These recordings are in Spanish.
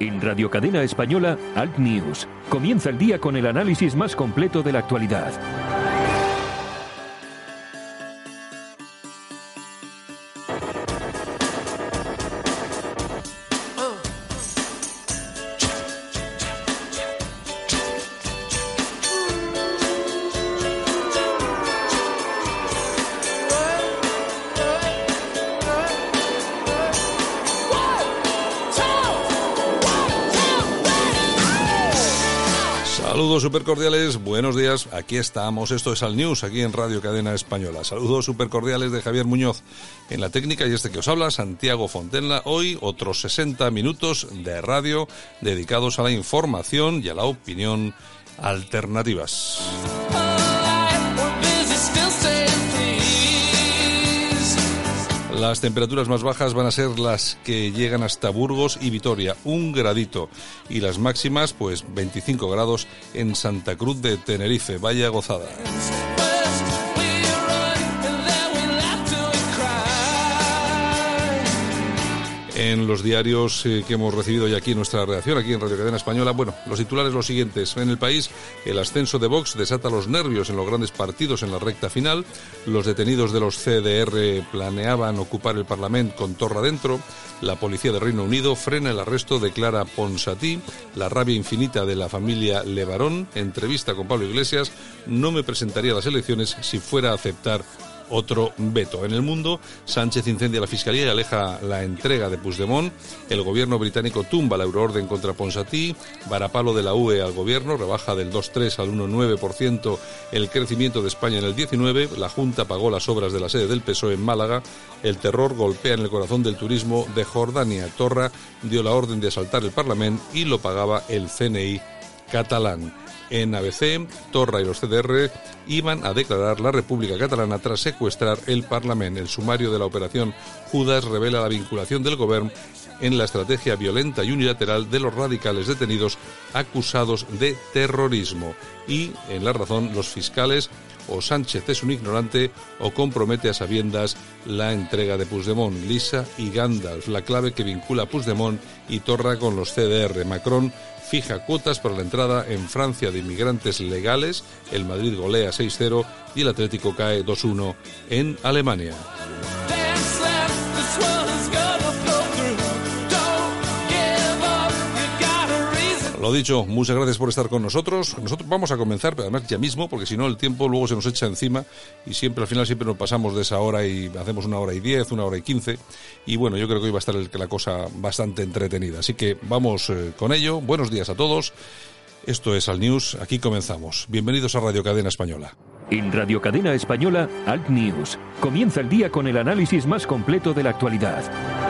En Radio Cadena Española, Alt News. Comienza el día con el análisis más completo de la actualidad. Super cordiales, buenos días, aquí estamos, esto es Al News, aquí en Radio Cadena Española. Saludos super cordiales de Javier Muñoz en la técnica y este que os habla, Santiago Fontenla. Hoy otros 60 minutos de radio dedicados a la información y a la opinión alternativas. Las temperaturas más bajas van a ser las que llegan hasta Burgos y Vitoria, un gradito. Y las máximas, pues 25 grados en Santa Cruz de Tenerife. Vaya gozada. En los diarios eh, que hemos recibido ya aquí nuestra redacción, aquí en Radio Cadena Española. Bueno, los titulares los siguientes. En el país, el ascenso de Vox desata los nervios en los grandes partidos en la recta final. Los detenidos de los CDR planeaban ocupar el Parlamento con torra dentro. La policía de Reino Unido frena el arresto de Clara Ponsatí. La rabia infinita de la familia Levarón. Entrevista con Pablo Iglesias. No me presentaría a las elecciones si fuera a aceptar otro veto. En el mundo, Sánchez incendia la Fiscalía y aleja la entrega de Puigdemont. El gobierno británico tumba la euroorden contra Ponsatí. Varapalo de la UE al gobierno, rebaja del 2,3 al 1,9% el crecimiento de España en el 19. La Junta pagó las obras de la sede del PSOE en Málaga. El terror golpea en el corazón del turismo de Jordania. Torra dio la orden de asaltar el Parlamento y lo pagaba el CNI catalán en ABC, Torra y los CDR iban a declarar la República Catalana tras secuestrar el Parlamento. El sumario de la operación Judas revela la vinculación del Gobierno en la estrategia violenta y unilateral de los radicales detenidos acusados de terrorismo. Y, en la razón, los fiscales o Sánchez es un ignorante o compromete a sabiendas la entrega de Puigdemont, Lisa y Gandalf, la clave que vincula a Puigdemont y Torra con los CDR. Macron fija cuotas para la entrada en Francia de inmigrantes legales, el Madrid golea 6-0 y el Atlético cae 2-1 en Alemania. Lo dicho, muchas gracias por estar con nosotros. Nosotros vamos a comenzar, pero además ya mismo, porque si no el tiempo luego se nos echa encima y siempre al final siempre nos pasamos de esa hora y hacemos una hora y diez, una hora y quince. Y bueno, yo creo que hoy va a estar la cosa bastante entretenida. Así que vamos eh, con ello. Buenos días a todos. Esto es Al News. Aquí comenzamos. Bienvenidos a Radio Cadena Española. En Radio Cadena Española, Alt News. Comienza el día con el análisis más completo de la actualidad.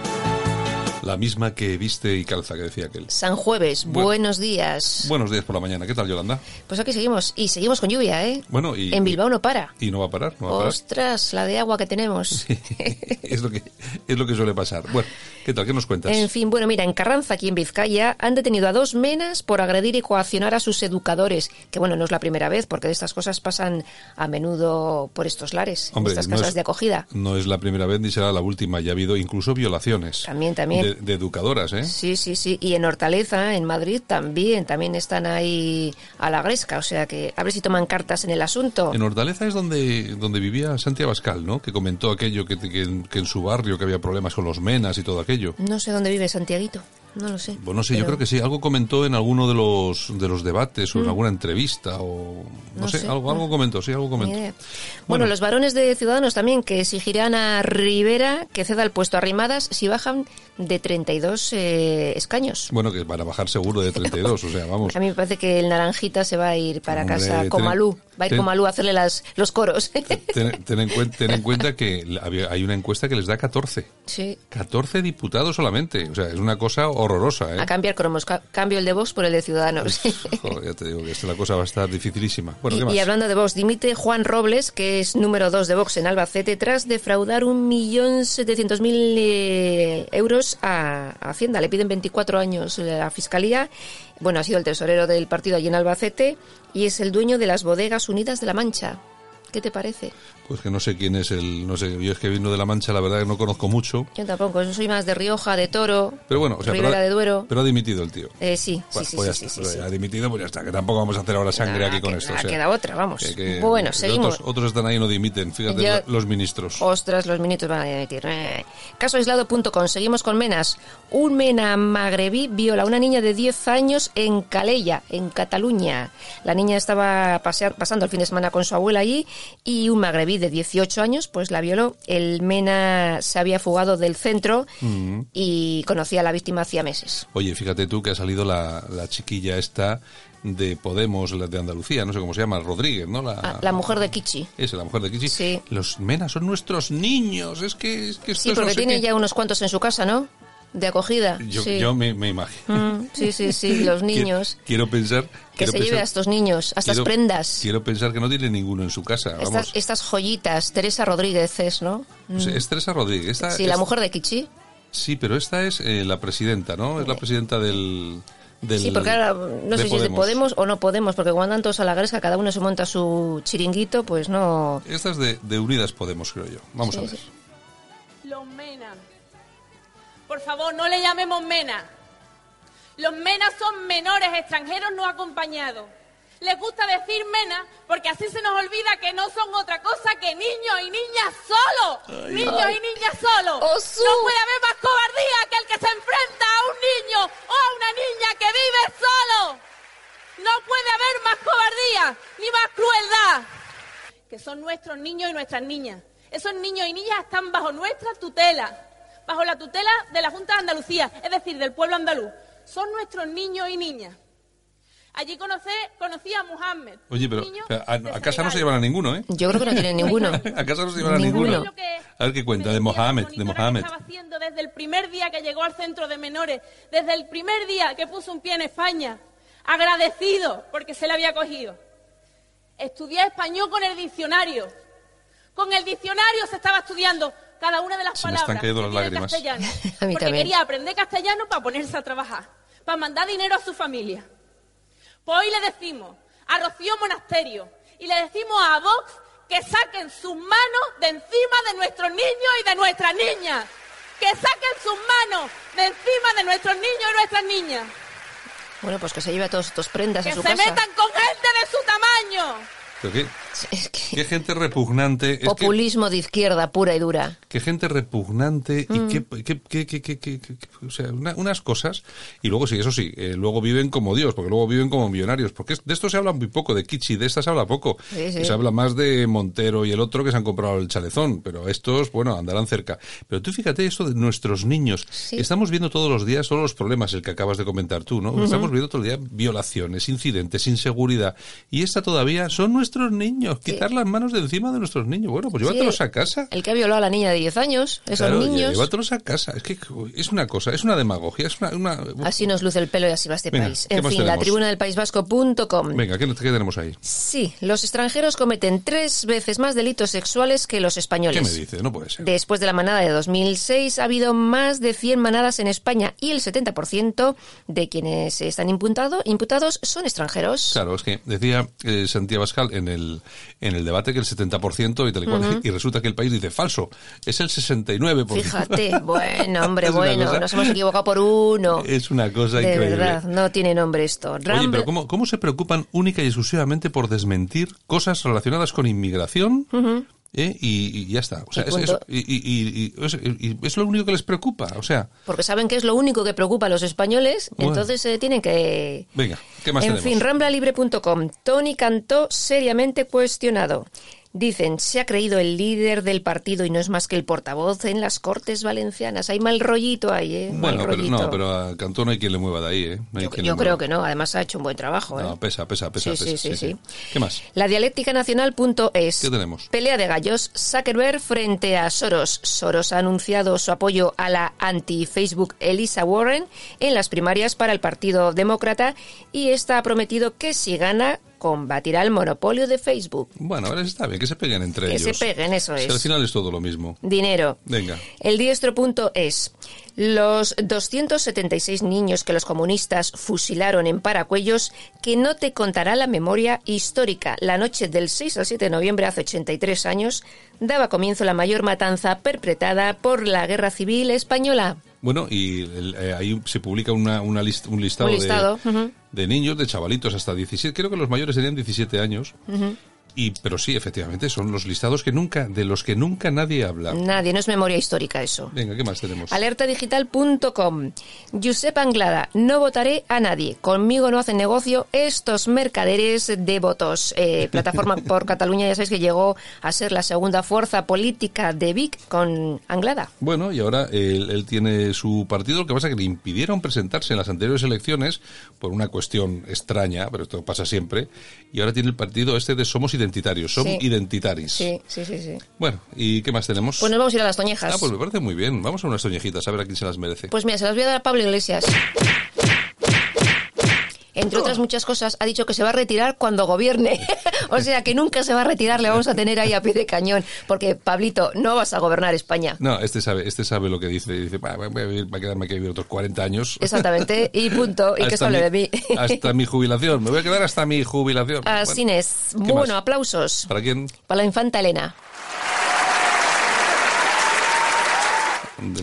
La misma que viste y calza, que decía aquel. San Jueves, buenos días. Buenos días por la mañana. ¿Qué tal, Yolanda? Pues aquí seguimos. Y seguimos con lluvia, ¿eh? Bueno, y... En Bilbao no para. Y no va a parar, no va a parar. Ostras, la de agua que tenemos. es, lo que, es lo que suele pasar. Bueno, ¿qué tal? ¿Qué nos cuentas? En fin, bueno, mira, en Carranza, aquí en Vizcaya, han detenido a dos menas por agredir y coaccionar a sus educadores. Que bueno, no es la primera vez, porque de estas cosas pasan a menudo por estos lares, Hombre, estas no casas es- de acogida. No es la primera vez ni será la última. Ya ha habido incluso violaciones. También, también. De, de educadoras, ¿eh? Sí, sí, sí. Y en Hortaleza, en Madrid, también, también están ahí a la gresca. O sea que a ver si toman cartas en el asunto. En Hortaleza es donde, donde vivía Santiago Abascal, ¿no? Que comentó aquello que, que- que en su barrio que había problemas con los menas y todo aquello. No sé dónde vive Santiaguito. No lo sé. Pues no sé, yo Pero- creo que sí. Algo comentó en alguno de los, de los debates o en alguna entrevista o... No, No sé, sé, algo, algo comentó, sí, algo comentó. Bueno. Bueno, los varones de Ciudadanos también que exigirán a Rivera que ceda el puesto a Rimadas si bajan de 32 eh, escaños. Bueno, que van a bajar seguro de 32, o sea, vamos. A mí me parece que el Naranjita se va a ir para Hombre, casa ten- con Malú. Va a ir ten- con Malú a hacerle las, los coros. Ten, ten en cuenta, ten en cuenta que hay una encuesta que les da 14. sí. 14 diputados solamente. O sea, es una cosa horrorosa, ¿eh? A cambiar cromos, ca- cambio el de Vox por el de Ciudadanos. Joder, ya te digo que esta la cosa va a estar dificilísima. Bueno, ¿qué Y, más? y hablando de Vox, dimite Juan Robles, que es número dos de Vox en Albacete, tras defraudar un millón setecientos mil eh, euros a, Hacienda. Le piden 24 años eh, a Fiscalía. Bueno, ha sido el tesorero del partido allí en Albacete y es el dueño de las bodegas unidas de la Mancha. ¿Qué te parece? Pues que no sé quién es el... No sé, yo es que vino de La Mancha, la verdad que no conozco mucho. Yo tampoco, yo soy más de Rioja, de Toro, Pero bueno, o sea, Ribera pero, ha- de Duero. pero ha dimitido el tío. Eh, sí, Bueno, sí, sí, pues sí, ya sí, está, sí, sí. ha dimitido, pues ya está, que tampoco vamos a hacer ahora sangre Nada, aquí con que- esto. o nada, sea, queda otra, vamos. que- que Bueno, seguimos. Otros, otros están ahí y no dimiten, fíjate, los ministros. Ostras, los minutos van a dimitir. Eh. Casoaislado.com. Seguimos con Menas. Un mena magrebí viola a una niña de 10 años en Calella, en Cataluña. La niña estaba pasear- pasando el fin de semana con su abuela allí y un magrebí de 18 años pues la violó. El mena se había fugado del centro Mm. y conocía a la víctima hacía meses. Oye, fíjate tú que ha salido la, la chiquilla esta de Podemos, la de Andalucía, no sé cómo se llama, Rodríguez, ¿no? La, Ah, la mujer de Kichi. Esa, la mujer de Kichi. Sí. Los menas son nuestros niños, es que, es que Sí, no porque sé tiene qué. ya unos cuantos en su casa, ¿no? De acogida. Yo, sí. yo me, me imagino. Mm, sí, sí, sí, los niños. Quiero, quiero pensar... Que quiero se lleve a estos niños, a estas quiero- prendas. Quiero pensar que no tiene ninguno en su casa. Estas, Vamos. estas joyitas, Teresa Rodríguez es, ¿no? Es Teresa Rodríguez. Esta Sí, es- la mujer de Kichi. Sí, pero esta es eh, la presidenta, ¿no? Es la presidenta del... del Sí, porque ahora no sé si es de Podemos o no Podemos, porque cuando andan todos a la gresca, cada uno se monta su chiringuito, pues no... Esta es de, de Unidas Podemos, creo yo. Vamos Sí, a ver. sí. Los MENA. Por favor, no le llamemos MENA. Los MENA son menores extranjeros no acompañados. Les gusta decir MENA porque así se nos olvida que no son otra cosa que niños y niñas solos. niños Ay. y niñas solos. Osu. No puede haber más cobardía que el que se enfrenta a un niño o a una niña que vive solo. No puede haber más cobardía ni más crueldad que son nuestros niños y nuestras niñas. Esos niños y niñas están bajo nuestra tutela, bajo la tutela de la Junta de Andalucía, es decir, del pueblo andaluz. Son nuestros niños y niñas. Allí conocí, conocí a Mohammed. Oye, pero a, casa no se llevan a ninguno, ¿eh? Yo creo que no tienen ninguno. A casa no se llevan a Ninguno. A ver qué cuenta, de Mohamed, de Mohamed. estaba haciendo desde el primer día que llegó al centro de menores, desde el primer día que puso un pie en España, agradecido porque se le había cogido. Estudié español con el diccionario. Con el diccionario se estaba estudiando cada una de las Se me palabras están cayendo que las tiene lágrimas. castellano. A mí porque también. quería aprender castellano para ponerse a trabajar, para mandar dinero a su familia. Pues hoy le decimos a Rocío Monasterio y le decimos a Vox que saquen sus manos de encima de nuestros niños y de nuestras niñas. Que saquen sus manos de encima de nuestros niños y nuestras niñas. Bueno, pues que se lleve a todos estos prendas Que a se su casa. metan con gente de su tamaño. Pero qué, Es que... qué gente repugnante. Es que, Populismo de izquierda pura y dura. qué gente repugnante Mm. y qué, qué- qué- o sea, una- unas cosas. Y luego sí, eso sí, eh, luego viven como Dios, porque luego viven como millonarios. Porque de esto se habla muy poco, de Kichi, de esta se habla poco. Sí, sí. Se habla más de Montero y el otro que se han comprado el chalezón, pero estos, bueno, andarán cerca. Pero tú fíjate esto de nuestros niños. Sí. Estamos viendo todos los días solo los problemas, el que acabas de comentar tú, ¿no? Estamos viendo todo el día violaciones, incidentes, inseguridad. Y esta todavía son nuestros niños. Quitar las manos de encima de nuestros niños. Bueno, pues llévatelos Sí, a casa. El que ha violado a la niña de 10 años, esos Claro, niños. llévatelos a casa. Es que es una cosa, es una demagogia, es una... una- Así nos luce el pelo y así va este Venga, país. ¿qué En fin, la tenemos? tribuna del País Vasco.com. Venga, ¿qué, qué tenemos ahí? Sí, los extranjeros cometen tres veces más delitos sexuales que los españoles. ¿Qué me dices? No puede ser. Después de la manada de 2006 ha habido más de 100 manadas en España y el 70% de quienes están imputado, imputados son extranjeros. Claro, es que decía eh, Santiago Bascal en el, en el debate que el 70% y tal y cual, y resulta que el país dice falso, es el 69%. Fíjate, bueno, hombre, bueno, cosa- nos hemos equivocado por uno. Es una cosa de increíble. verdad, no tiene nombre esto. Oye, Rambla- pero ¿cómo, ¿cómo se preocupan única y exclusivamente por desmentir cosas relacionadas con inmigración? ¿Eh? y, y ya está. O sea, Y es, eso- y- es, y es lo único que les preocupa. O sea, Porque saben que es lo único que preocupa a los españoles, Bueno. entonces eh, tienen que... venga, ¿qué más en tenemos? fin, ramblalibre.com. Tony Cantó seriamente cuestionado. Dicen, se ha creído el líder del partido y no es más que el portavoz en las Cortes Valencianas. Hay mal rollito ahí, ¿eh? Mal Bueno, pero, no, pero a Cantón no hay quien le mueva de ahí, ¿eh? No Yo, creo que no, además ha hecho un buen trabajo. ¿eh? No, pesa, pesa, pesa, Sí, pesa. sí, sí, sí. ¿Qué más? La dialéctica nacional.es. ¿Qué tenemos? Pelea de gallos. Zuckerberg frente a Soros. Soros ha anunciado su apoyo a la anti-Facebook Elisa Warren en las primarias para el Partido Demócrata y esta ha prometido que si gana combatirá el monopolio de Facebook. Bueno, ahora está bien, que se peguen entre Que ellos. se peguen, eso Si es. al final es todo lo mismo. Dinero. Venga. El diestro.es. Los 276 niños que los comunistas fusilaron en Paracuellos, que no te contará la memoria histórica. La noche del 6 al 7 de noviembre, hace 83 años, daba comienzo la mayor matanza perpetrada por la Guerra Civil Española. Bueno, y el- eh, ahí se publica una, una list- un listado, Un listado, de, niños, de chavalitos hasta 17. Creo que los mayores tenían 17 años. Y, pero sí, efectivamente, son los listados que nunca, de los que nunca nadie habla. Nadie, no es memoria histórica eso. Venga, ¿qué más tenemos? Alertadigital.com. Josep Anglada, no votaré a nadie. Conmigo no hacen negocio estos mercaderes de votos. Eh, Plataforma por Cataluña, ya sabéis que llegó a ser la segunda fuerza política de Vic con Anglada. Bueno, y ahora él, él tiene su partido, lo que pasa es que le impidieron presentarse en las anteriores elecciones por una cuestión extraña, pero esto pasa siempre, y ahora tiene el partido este de Somos Identitarios, Som Sí. Identitaris. Sí, sí, sí, sí. Bueno, ¿y qué más tenemos? Pues nos vamos a ir a las toñejas. ah, pues me parece muy bien. Vamos a unas toñejitas, a ver a quién se las merece. Pues mira, se las voy a dar a Pablo Iglesias. Entre otras muchas cosas, ha dicho que se va a retirar cuando gobierne. o sea, que nunca se va a retirar, le vamos a tener ahí a pie de cañón. Porque, Pablito, no vas a gobernar España. No, este sabe, este sabe lo que dice. Dice, va, va- voy a, vivir- va a quedarme aquí a vivir otros 40 años. Exactamente, y punto. Y que se de mí. hasta mi jubilación. Me voy a quedar hasta mi jubilación. Así Bueno, es. ¿qué Bueno, aplausos ¿Para quién? para la infanta Elena.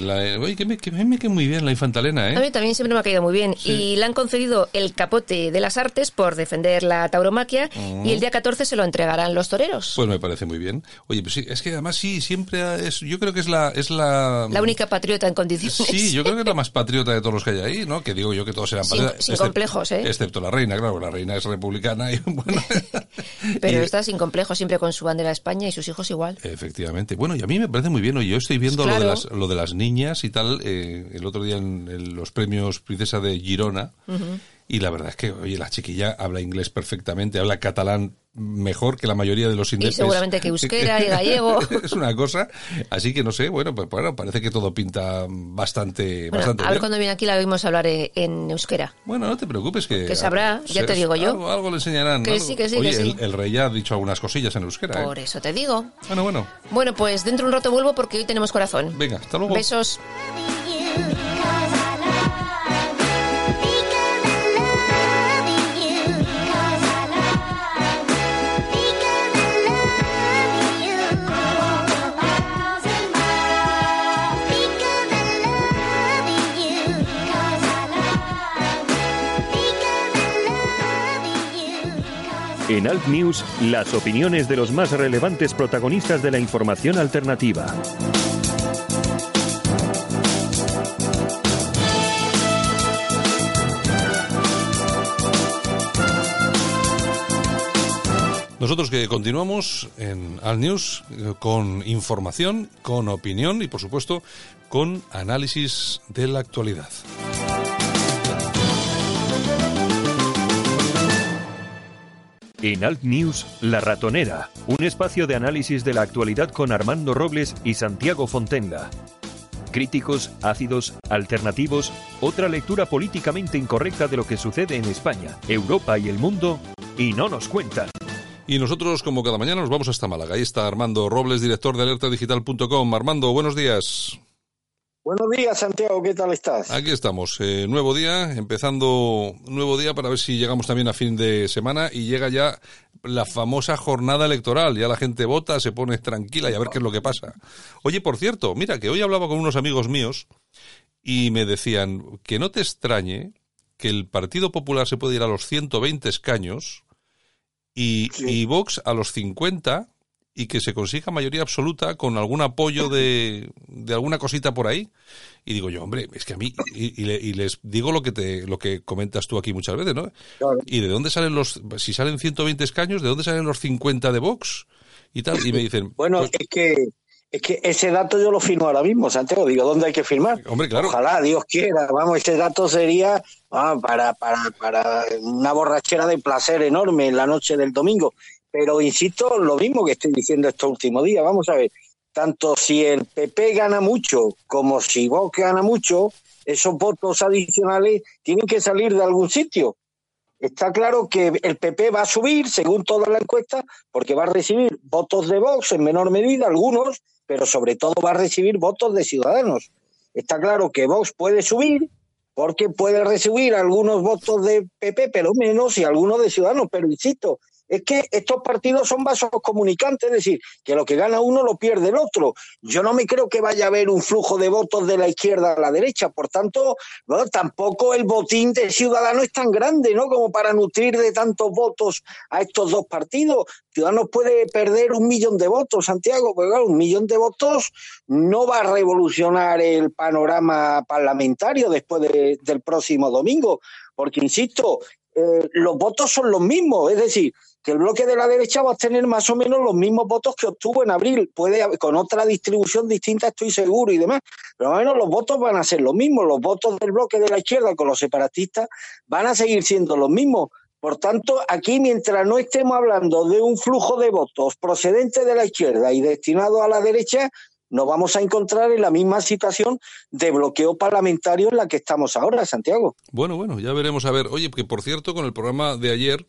La- oye, que me, que me muy bien la infantalena, ¿eh? A mí también siempre me ha caído muy bien. Y le han concedido el capote de las artes por defender la tauromaquia y el día 14 se lo entregarán los toreros. Pues me parece muy bien. Oye, pues sí, es que además sí, siempre es, yo creo que es la, es la, la única patriota en condiciones. Sí, yo creo que es la más patriota de todos los que hay ahí, ¿no? Que digo yo que todos eran Sin- patriotas. sin excep- complejos, ¿eh? Excepto la reina, claro, la reina es republicana y bueno. Pero y- está sin complejo siempre con su bandera de España y sus hijos igual. Efectivamente. Bueno, y a mí me parece muy bien. Oye, yo estoy viendo lo, de Claro. las, lo de las niñas y tal, eh, el otro día en, en los premios Princesa de Girona. Y la verdad es que, oye, la chiquilla habla inglés perfectamente, habla catalán mejor que la mayoría de los indepes. seguramente que euskera y gallego. es una cosa. Así que no sé, bueno, pues bueno, parece que todo pinta bastante, Bueno, bastante a ver bien. cuando viene aquí la oímos hablar eh, en euskera. Bueno, no te preocupes que... Que sabrá, ya te digo yo. Algo, algo le enseñarán. Que algo. sí, que sí, Oye, que sí. El, el rey ya ha dicho algunas cosillas en euskera. ¿eh? Por eso te digo. Bueno, bueno. Bueno, pues dentro de un rato vuelvo porque hoy tenemos corazón. Venga, hasta luego. Besos. En Alt News, las opiniones de los más relevantes protagonistas de la información alternativa. Nosotros que continuamos en Al News eh, con información, con opinión y por supuesto con análisis de la actualidad. En Alt News, La Ratonera, un espacio de análisis de la actualidad con Armando Robles y Santiago Fontenga. Críticos, ácidos, alternativos, otra lectura políticamente incorrecta de lo que sucede en España, Europa y el mundo, y no nos cuentan. Y nosotros, como cada mañana, nos vamos hasta Málaga. Ahí está Armando Robles, director de alertadigital.com. Armando, buenos días. Buenos días, Santiago, ¿qué tal estás? Aquí estamos, eh, nuevo día, empezando nuevo día para ver si llegamos también a fin de semana y llega ya la famosa jornada electoral. Ya la gente vota, se pone tranquila y a ver qué es lo que pasa. Oye, por cierto, mira que hoy hablaba con unos amigos míos y me decían que no te extrañe que el Partido Popular se puede ir a los 120 escaños y, Sí. y Vox a los 50 y que se consiga mayoría absoluta con algún apoyo de, de alguna cosita por ahí. Y digo yo, hombre, es que a mí, y, y le- y les digo lo que te, lo que comentas tú aquí muchas veces, ¿no? Claro. ¿Y de dónde salen los, si salen 120 escaños, de dónde salen los 50 de Vox? y tal, y me dicen... Bueno, pues es que es que ese dato yo lo firmo ahora mismo, Santiago. Digo, ¿dónde hay que firmar? Hombre, claro. Ojalá, Dios quiera. Vamos, ese dato sería ah, para, para, para una borrachera de placer enorme en la noche del domingo. Pero insisto, lo mismo que estoy diciendo estos últimos días. Vamos a ver, tanto si el PP gana mucho como si Vox gana mucho, esos votos adicionales tienen que salir de algún sitio. Está claro que el PP va a subir, según toda la encuesta, porque va a recibir votos de Vox en menor medida, algunos, pero sobre todo va a recibir votos de ciudadanos. Está claro que Vox puede subir porque puede recibir algunos votos de PP, pero menos, y algunos de ciudadanos. Pero insisto, es que estos partidos son vasos comunicantes, es decir, que lo que gana uno lo pierde el otro. Yo no me creo que vaya a haber un flujo de votos de la izquierda a la derecha, por tanto, tampoco el botín de Ciudadanos es tan grande, ¿no? Como para nutrir de tantos votos a estos dos partidos. Ciudadanos puede perder un millón de votos, Santiago, pero claro, un millón de votos no va a revolucionar el panorama parlamentario después del próximo domingo, porque, insisto, eh, los votos son los mismos, es decir, que el bloque de la derecha va a tener más o menos los mismos votos que obtuvo en abril, puede con otra distribución distinta, estoy seguro y demás, pero o menos los votos van a ser los mismos, los votos del bloque de la izquierda con los separatistas van a seguir siendo los mismos. Por tanto, aquí mientras no estemos hablando de un flujo de votos procedente de la izquierda y destinado a la derecha, nos vamos a encontrar en la misma situación de bloqueo parlamentario en la que estamos ahora, Santiago. Bueno, bueno, ya veremos a ver. Oye, que por cierto, con el programa de ayer,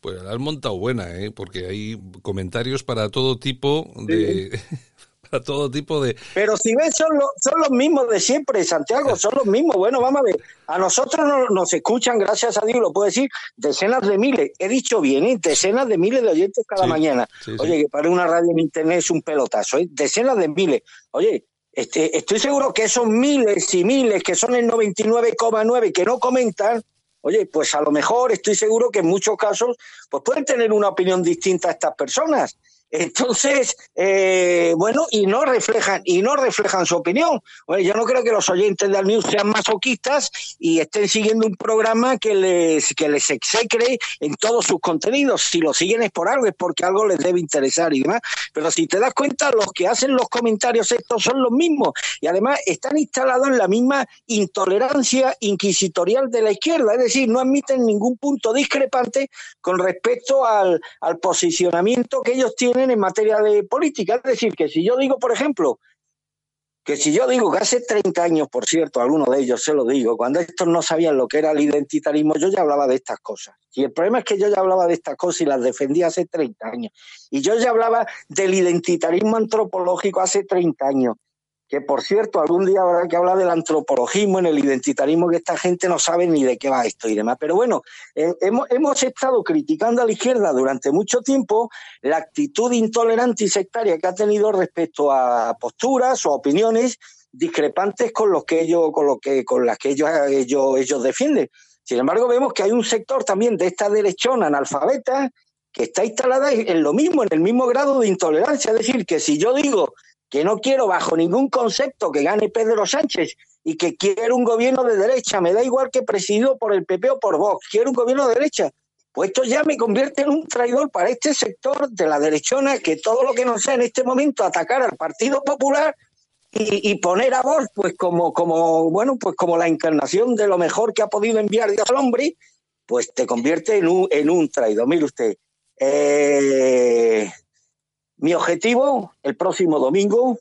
pues la has montado buena, ¿eh? porque hay comentarios para todo tipo de... a todo tipo de... Pero si ves, son, son los mismos de siempre, Santiago, son los mismos. Bueno, vamos a ver, a nosotros nos, escuchan, gracias a Dios, lo puedo decir, decenas de miles, he dicho bien, ¿eh? decenas de miles de oyentes cada mañana. Oye, que para una radio en Internet es un pelotazo, ¿eh? decenas de miles. Oye, este, estoy seguro que esos miles y miles, que son el 99,9 que no comentan, Oye, pues a lo mejor estoy seguro que en muchos casos pues pueden tener una opinión distinta a estas personas. Entonces, eh, bueno, y no reflejan, y no reflejan su opinión. Bueno, yo no creo que los oyentes de News sean masoquistas y estén siguiendo un programa que les, que les execre en todos sus contenidos. Si lo siguen es por algo, es porque algo les debe interesar y demás. Pero si te das cuenta, los que hacen los comentarios estos son los mismos. Y además están instalados en la misma intolerancia inquisitorial de la izquierda. Es decir, no admiten ningún punto discrepante con respecto al, al posicionamiento que ellos tienen en materia de política. Es decir, que si yo digo, por ejemplo, que si yo digo que hace 30 años, por cierto, algunos de ellos se lo digo, cuando estos no sabían lo que era el identitarismo, yo ya hablaba de estas cosas. Y el problema es que yo ya hablaba de estas cosas y las defendía hace 30 años. Y yo ya hablaba del identitarismo antropológico hace 30 años que por cierto, algún día habrá que hablar del antropologismo, en el identitarismo, que esta gente no sabe ni de qué va esto y demás. Pero bueno, eh, hemos, hemos estado criticando a la izquierda durante mucho tiempo la actitud intolerante y sectaria que ha tenido respecto a posturas o opiniones discrepantes con los que ellos, con lo que, con las que ellos, ellos, ellos defienden. Sin embargo, vemos que hay un sector también de esta derechona analfabeta que está instalada en lo mismo, en el mismo grado de intolerancia. Es decir, que si yo digo que no quiero bajo ningún concepto que gane Pedro Sánchez y que quiero un gobierno de derecha, me da igual que presidido por el PP o por Vox, quiero un gobierno de derecha. Pues esto ya me convierte en un traidor para este sector de la derechona que todo lo que no sea en este momento atacar al Partido Popular y, poner a Vox pues como, como, bueno, pues como la encarnación de lo mejor que ha podido enviar Dios al hombre, pues te convierte en un, en un traidor. Mire usted, eh, mi objetivo el próximo domingo,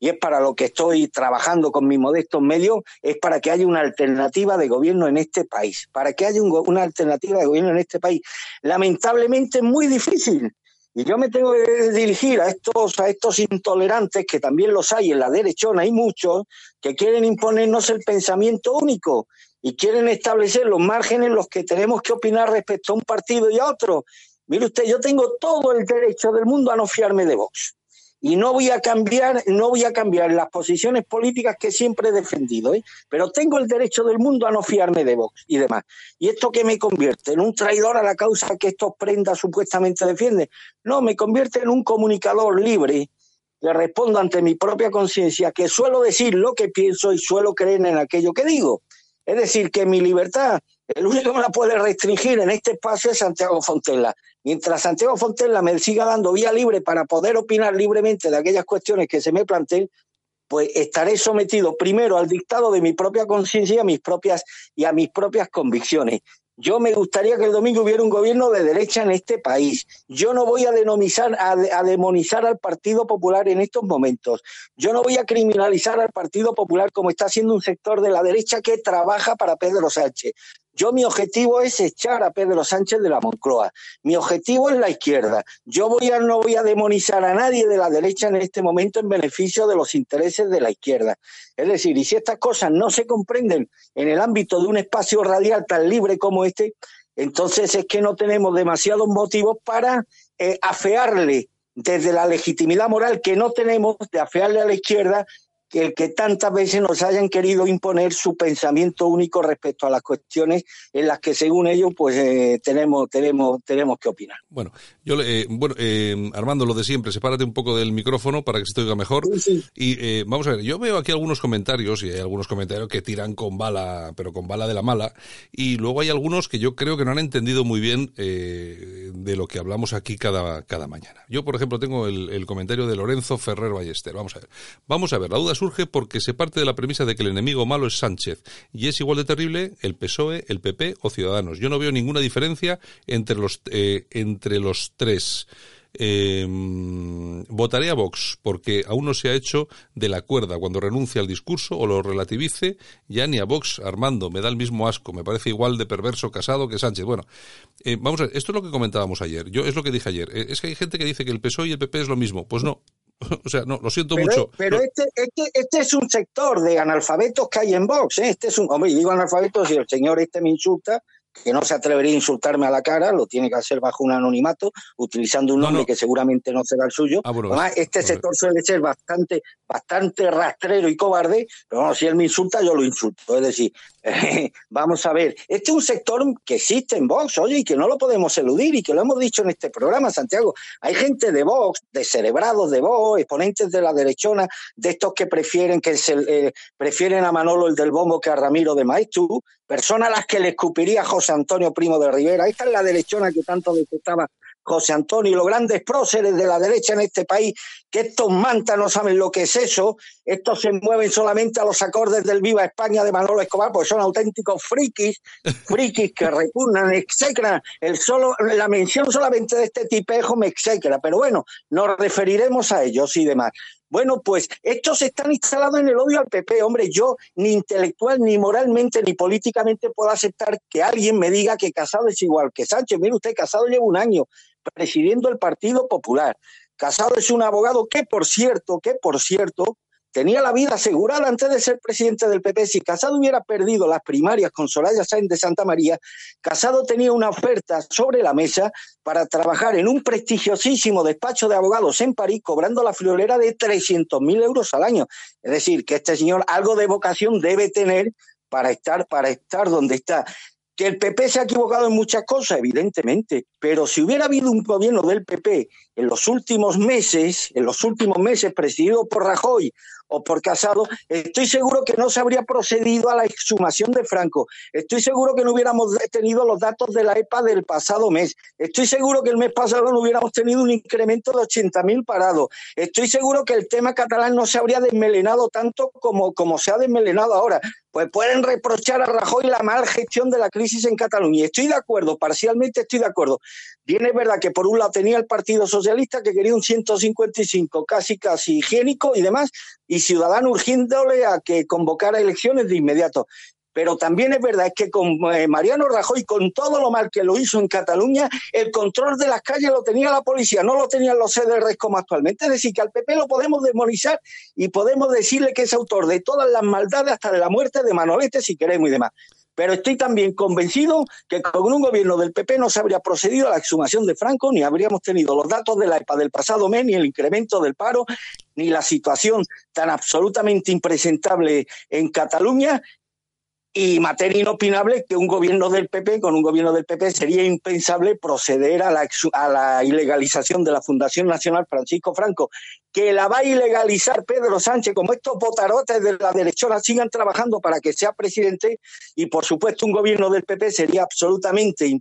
y es para lo que estoy trabajando con mis modestos medios, es para que haya una alternativa de gobierno en este país, para que haya una alternativa de gobierno en este país. Lamentablemente es muy difícil. Y yo me tengo que dirigir a estos, a estos intolerantes, que también los hay en la derechona, hay muchos, que quieren imponernos el pensamiento único y quieren establecer los márgenes en los que tenemos que opinar respecto a un partido y a otro. Mire usted, yo tengo todo el derecho del mundo a no fiarme de Vox. Y no voy a cambiar, no voy a cambiar las posiciones políticas que siempre he defendido, ¿eh? pero tengo el derecho del mundo a no fiarme de Vox y demás. ¿Y esto qué me convierte? ¿En un traidor a la causa que estos prendas supuestamente defienden? No, me convierte en un comunicador libre que respondo ante mi propia conciencia, que suelo decir lo que pienso y suelo creer en aquello que digo. Es decir, que mi libertad, el único que me la puede restringir en este espacio es Santiago Fontella. Mientras Santiago Fontella me siga dando vía libre para poder opinar libremente de aquellas cuestiones que se me planteen, pues estaré sometido primero al dictado de mi propia conciencia y a mis propias y a mis propias convicciones. Yo me gustaría que el domingo hubiera un gobierno de derecha en este país. Yo no voy a, denomizar, a, a, demonizar al Partido Popular en estos momentos. Yo no voy a criminalizar al Partido Popular como está haciendo un sector de la derecha que trabaja para Pedro Sánchez. Yo mi objetivo es echar a Pedro Sánchez de la Moncloa. Mi objetivo es la izquierda. Yo voy a, no voy a demonizar a nadie de la derecha en este momento en beneficio de los intereses de la izquierda. Es decir, y si estas cosas no se comprenden en el ámbito de un espacio radial tan libre como este, entonces es que no tenemos demasiados motivos para eh, afearle desde la legitimidad moral que no tenemos de afearle a la izquierda que el que tantas veces nos hayan querido imponer su pensamiento único respecto a las cuestiones en las que según ellos pues eh, tenemos tenemos tenemos que opinar. Bueno, yo eh, bueno eh, Armando lo de siempre, sepárate un poco del micrófono para que se te oiga mejor sí, sí. y eh, vamos a ver, yo veo aquí algunos comentarios y hay algunos comentarios que tiran con bala, pero con bala de la mala y luego hay algunos que yo creo que no han entendido muy bien eh, de lo que hablamos aquí cada cada mañana. Yo por ejemplo tengo el, el comentario de Lorenzo Ferrer Ballester. Vamos a ver, vamos a ver, la duda surge porque se parte de la premisa de que el enemigo malo es Sánchez y es igual de terrible el PSOE, el PP o Ciudadanos. Yo no veo ninguna diferencia entre los, eh, entre los tres. Eh, votaré a Vox porque aún no se ha hecho de la cuerda cuando renuncia al discurso o lo relativice. Ya ni a Vox, Armando, me da el mismo asco. Me parece igual de perverso casado que Sánchez. Bueno, eh, vamos a ver, esto es lo que comentábamos ayer. Yo es lo que dije ayer. Eh, es que hay gente que dice que el PSOE y el PP es lo mismo. Pues no, o sea, no, lo siento pero, mucho. Pero este, este, este es un sector de analfabetos que hay en Vox. ¿eh? Este es un, hombre, digo analfabetos y el señor este me insulta, que no se atrevería a insultarme a la cara, lo tiene que hacer bajo un anonimato, utilizando un nombre no, no. que seguramente no será el suyo. Ah, bueno, Además, este sector suele ser bastante, bastante rastrero y cobarde, pero bueno, si él me insulta, yo lo insulto. Es decir, vamos a ver, este es un sector que existe en Vox, oye, y que no lo podemos eludir, y que lo hemos dicho en este programa, Santiago. Hay gente de Vox, de cerebrados de Vox, exponentes de la derechona, de estos que prefieren que se, eh, prefieren a Manolo el del bombo que a Ramiro de Maestú, personas a las que le escupiría José Antonio Primo de Rivera. Esta es la derechona que tanto detestaba José Antonio los grandes próceres de la derecha en este país, que estos mantas no saben lo que es eso, estos se mueven solamente a los acordes del Viva España de Manolo Escobar, porque son auténticos frikis, frikis que repugnan, execran, el solo, la mención solamente de este tipejo me execra, pero bueno, nos referiremos a ellos y demás. Bueno, pues estos están instalados en el odio al PP. Hombre, yo ni intelectual, ni moralmente, ni políticamente puedo aceptar que alguien me diga que Casado es igual que Sánchez. Mire usted, Casado lleva un año presidiendo el Partido Popular. Casado es un abogado que, por cierto, que, por cierto, tenía la vida asegurada antes de ser presidente del PP. Si Casado hubiera perdido las primarias con Soraya Sáenz de Santa María, Casado tenía una oferta sobre la mesa para trabajar en un prestigiosísimo despacho de abogados en París, cobrando la friolera de 300.000 euros al año. Es decir, que este señor algo de vocación debe tener para estar, para estar donde está. Que el PP se ha equivocado en muchas cosas, evidentemente, pero si hubiera habido un gobierno del PP en los últimos meses, en los últimos meses presidido por Rajoy o por Casado, estoy seguro que no se habría procedido a la exhumación de Franco. Estoy seguro que no hubiéramos tenido los datos de la EPA del pasado mes. Estoy seguro que el mes pasado no hubiéramos tenido un incremento de 80.000 parados. Estoy seguro que el tema catalán no se habría desmelenado tanto como, como se ha desmelenado ahora. Pues pueden reprochar a Rajoy la mal gestión de la crisis en Cataluña. Estoy de acuerdo, parcialmente estoy de acuerdo. Bien es verdad que por un lado tenía el Partido Socialista que quería un 155 casi casi higiénico y demás, y Ciudadano urgiéndole a que convocara elecciones de inmediato. Pero también es verdad que con eh, Mariano Rajoy, con todo lo mal que lo hizo en Cataluña, el control de las calles lo tenía la policía, no lo tenían los CDRs como actualmente. Es decir, que al PP lo podemos demonizar y podemos decirle que es autor de todas las maldades, hasta de la muerte de Manolete, si queremos y demás pero estoy también convencido que con un gobierno del PP no se habría procedido a la exhumación de Franco, ni habríamos tenido los datos de la EPA del pasado mes, ni el incremento del paro, ni la situación tan absolutamente impresentable en Cataluña, y materia inopinable que un gobierno del PP, con un gobierno del PP, sería impensable proceder a la, a la ilegalización de la Fundación Nacional Francisco Franco, que la va a ilegalizar Pedro Sánchez, como estos botarotes de la derechora sigan trabajando para que sea presidente, y por supuesto un gobierno del PP sería absolutamente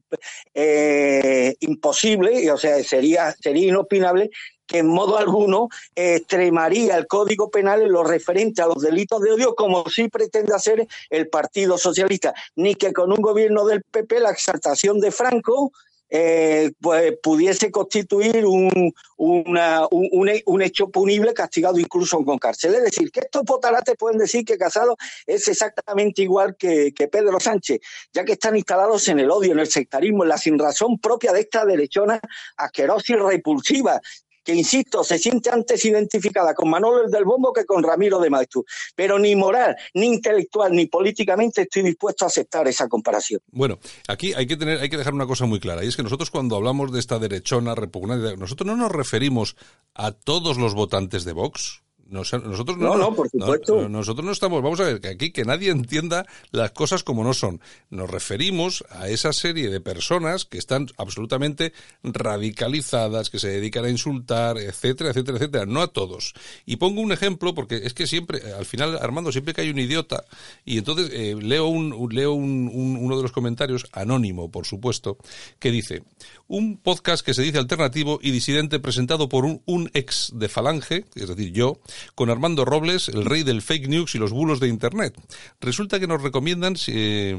eh, imposible, o sea, sería, sería inopinable que en modo alguno extremaría el Código Penal en lo referente a los delitos de odio, como sí pretende hacer el Partido Socialista, ni que con un gobierno del PP la exaltación de Franco eh, pues pudiese constituir un, un, hecho punible castigado incluso con cárcel. Es decir, que estos potarates pueden decir que Casado es exactamente igual que, que Pedro Sánchez, ya que están instalados en el odio, en el sectarismo, en la sinrazón propia de esta derechona asquerosa y repulsiva, que insisto, se siente antes identificada con Manuel del Bombo que con Ramiro de Maestú. Pero ni moral, ni intelectual, ni políticamente estoy dispuesto a aceptar esa comparación. Bueno, aquí hay que tener, hay que dejar una cosa muy clara, y es que nosotros cuando hablamos de esta derechona repugnante, nosotros no nos referimos a todos los votantes de Vox nosotros no, no, por supuesto. nosotros no estamos, vamos a ver, que aquí que nadie entienda las cosas como no son. Nos referimos a esa serie de personas que están absolutamente radicalizadas, que se dedican a insultar, etcétera, etcétera, etcétera. No a todos. Y pongo un ejemplo porque es que siempre, al final, Armando, siempre que hay un idiota, y entonces eh, leo, un, leo un, uno de los comentarios, anónimo, por supuesto, que dice, un podcast que se dice alternativo y disidente presentado por un, un ex de Falange, es decir, yo, con Armando Robles, el rey del fake news y los bulos de Internet. Resulta que nos recomiendan, eh,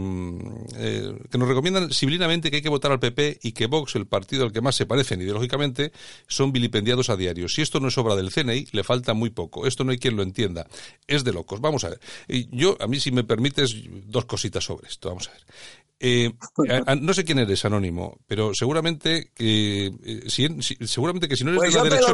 eh, que nos recomiendan civilinamente que hay que votar al PP y que Vox, el partido al que más se parecen ideológicamente, son vilipendiados a diario. Si esto no es obra del CNI, le falta muy poco. Esto no hay quien lo entienda. Es de locos. Vamos a ver. Yo, a mí, si me permites, dos cositas sobre esto. Vamos a ver. Eh, no sé quién eres, Anónimo, pero seguramente que si, seguramente que si no eres pues de la derecha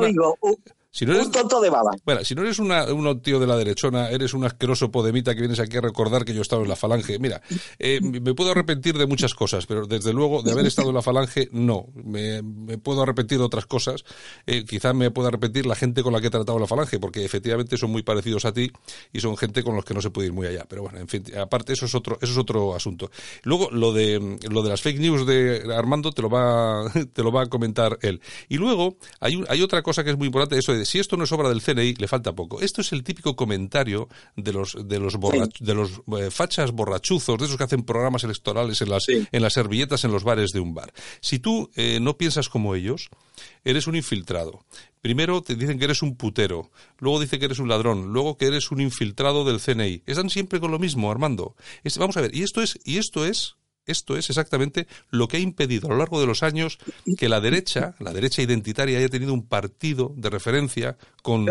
si no eres, un tonto de baba. Bueno, si no eres una, un tío de la derechona, eres un asqueroso podemita que vienes aquí a recordar que yo he estado en la falange. Mira, eh, me puedo arrepentir de muchas cosas, pero desde luego de haber estado en la falange, no. Me, puedo arrepentir de otras cosas. Eh, quizás me pueda arrepentir la gente con la que he tratado la falange, porque efectivamente son muy parecidos a ti y son gente con los que no se puede ir muy allá. Pero bueno, en fin, aparte eso es otro, eso es otro asunto. Luego, lo de, lo de las fake news de Armando te lo va, te lo va a comentar él. Y luego, hay, hay otra cosa que es muy importante, eso de si esto no es obra del CNI, le falta poco. Esto es el típico comentario de los de los de los eh, fachas borrachuzos, de esos que hacen programas electorales en las en las servilletas en los bares de un bar. Si tú eh, no piensas como ellos, eres un infiltrado. Primero te dicen que eres un putero, luego dicen que eres un ladrón, luego que eres un infiltrado del CNI. Están siempre con lo mismo, Armando. vamos a ver, y esto es y esto es esto es exactamente lo que ha impedido a lo largo de los años que la derecha, la derecha identitaria, haya tenido un partido de referencia con,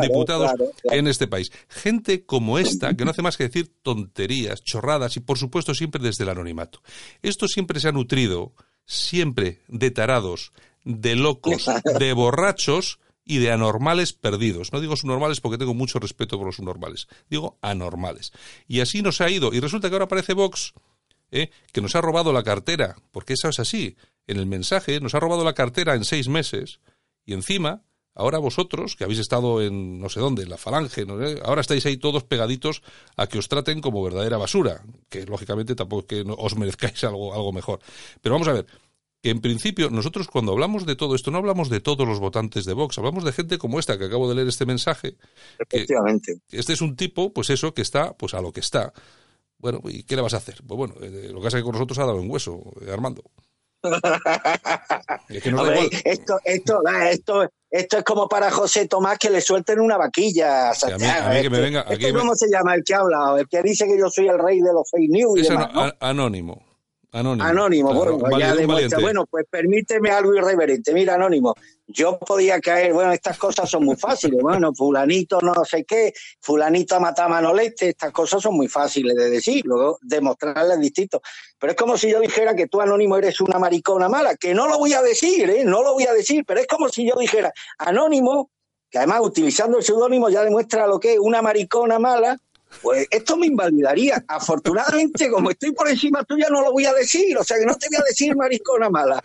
diputados en este país. Gente como esta, que no hace más que decir tonterías, chorradas y, por supuesto, siempre desde el anonimato. Esto siempre se ha nutrido, siempre de tarados, de locos, de borrachos y de anormales perdidos. No digo subnormales porque tengo mucho respeto por los subnormales. Digo anormales. Y así nos ha ido. Y resulta que ahora aparece Vox ¿eh? que nos ha robado la cartera, porque eso es así. En el mensaje nos ha robado la cartera en seis meses y encima, ahora vosotros, que habéis estado en no sé dónde, en la falange, ahora estáis ahí todos pegaditos a que os traten como verdadera basura, que lógicamente tampoco es que os merezcáis algo, algo mejor. Pero vamos a ver, que en principio nosotros cuando hablamos de todo esto no hablamos de todos los votantes de Vox, hablamos de gente como esta que acabo de leer este mensaje. Efectivamente. este es un tipo, pues eso, que está, pues a lo que está. Bueno, ¿y qué le vas a hacer? Pues bueno, eh, lo que pasa es que con nosotros ha dado en hueso, eh, Armando. esto, esto, esto, esto es como para José Tomás que le suelten una vaquilla. ¿Cómo se llama el que habla? El que dice que yo soy el rey de los fake news. Es anónimo. Anónimo. Anónimo, bueno, bueno, pues permíteme algo irreverente. Mira, Anónimo, yo podía caer, bueno, estas cosas son muy fáciles, bueno, fulanito no sé qué, fulanito mata a Manolete, estas cosas son muy fáciles de decir, luego demostrarles distinto. Pero es como si yo dijera que tú, Anónimo, eres una maricona mala, que no lo voy a decir, ¿eh? No lo voy a decir, pero es como si yo dijera, Anónimo, que además utilizando el seudónimo ya demuestra lo que es una maricona mala, pues esto me invalidaría. Afortunadamente, como estoy por encima tuya, no lo voy a decir, o sea que no te voy a decir maricona mala.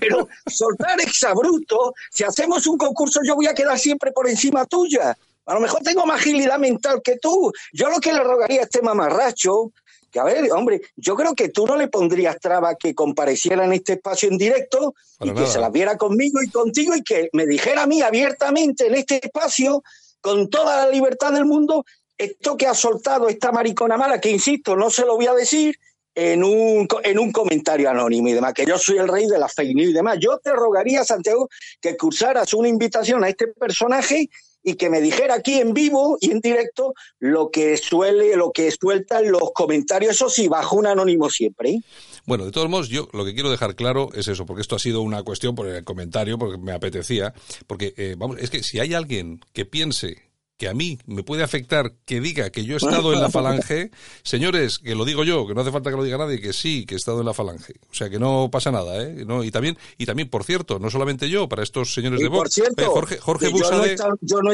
Pero soltar exabruto, si hacemos un concurso, yo voy a quedar siempre por encima tuya. A lo mejor tengo más agilidad mental que tú. Yo lo que le rogaría a este mamarracho que a ver, hombre, yo creo que tú no le pondrías traba que compareciera en este espacio en directo y que se la viera conmigo y contigo y que me dijera a mí abiertamente en este espacio, con toda la libertad del mundo, esto que ha soltado esta maricona mala, que insisto, no se lo voy a decir, en un, en un comentario anónimo y demás, que yo soy el rey de la fake news y demás. Yo te rogaría, Santiago, que cursaras una invitación a este personaje y que me dijera aquí en vivo y en directo lo que suele, lo que sueltan los comentarios, eso sí, bajo un anónimo siempre. ¿eh? Bueno, de todos modos, yo lo que quiero dejar claro es eso, porque esto ha sido una cuestión por el comentario, porque me apetecía, porque eh, vamos, es que si hay alguien que piense que a mí me puede afectar que diga que yo he estado en la falange, señores, que lo digo yo, que no hace falta que lo diga nadie, que sí, que he estado en la falange. O sea, que no pasa nada, ¿eh? No, y también, y también, por cierto, no solamente yo, para estos señores de Vox, eh, Jorge, Jorge yo, no he estado, yo, no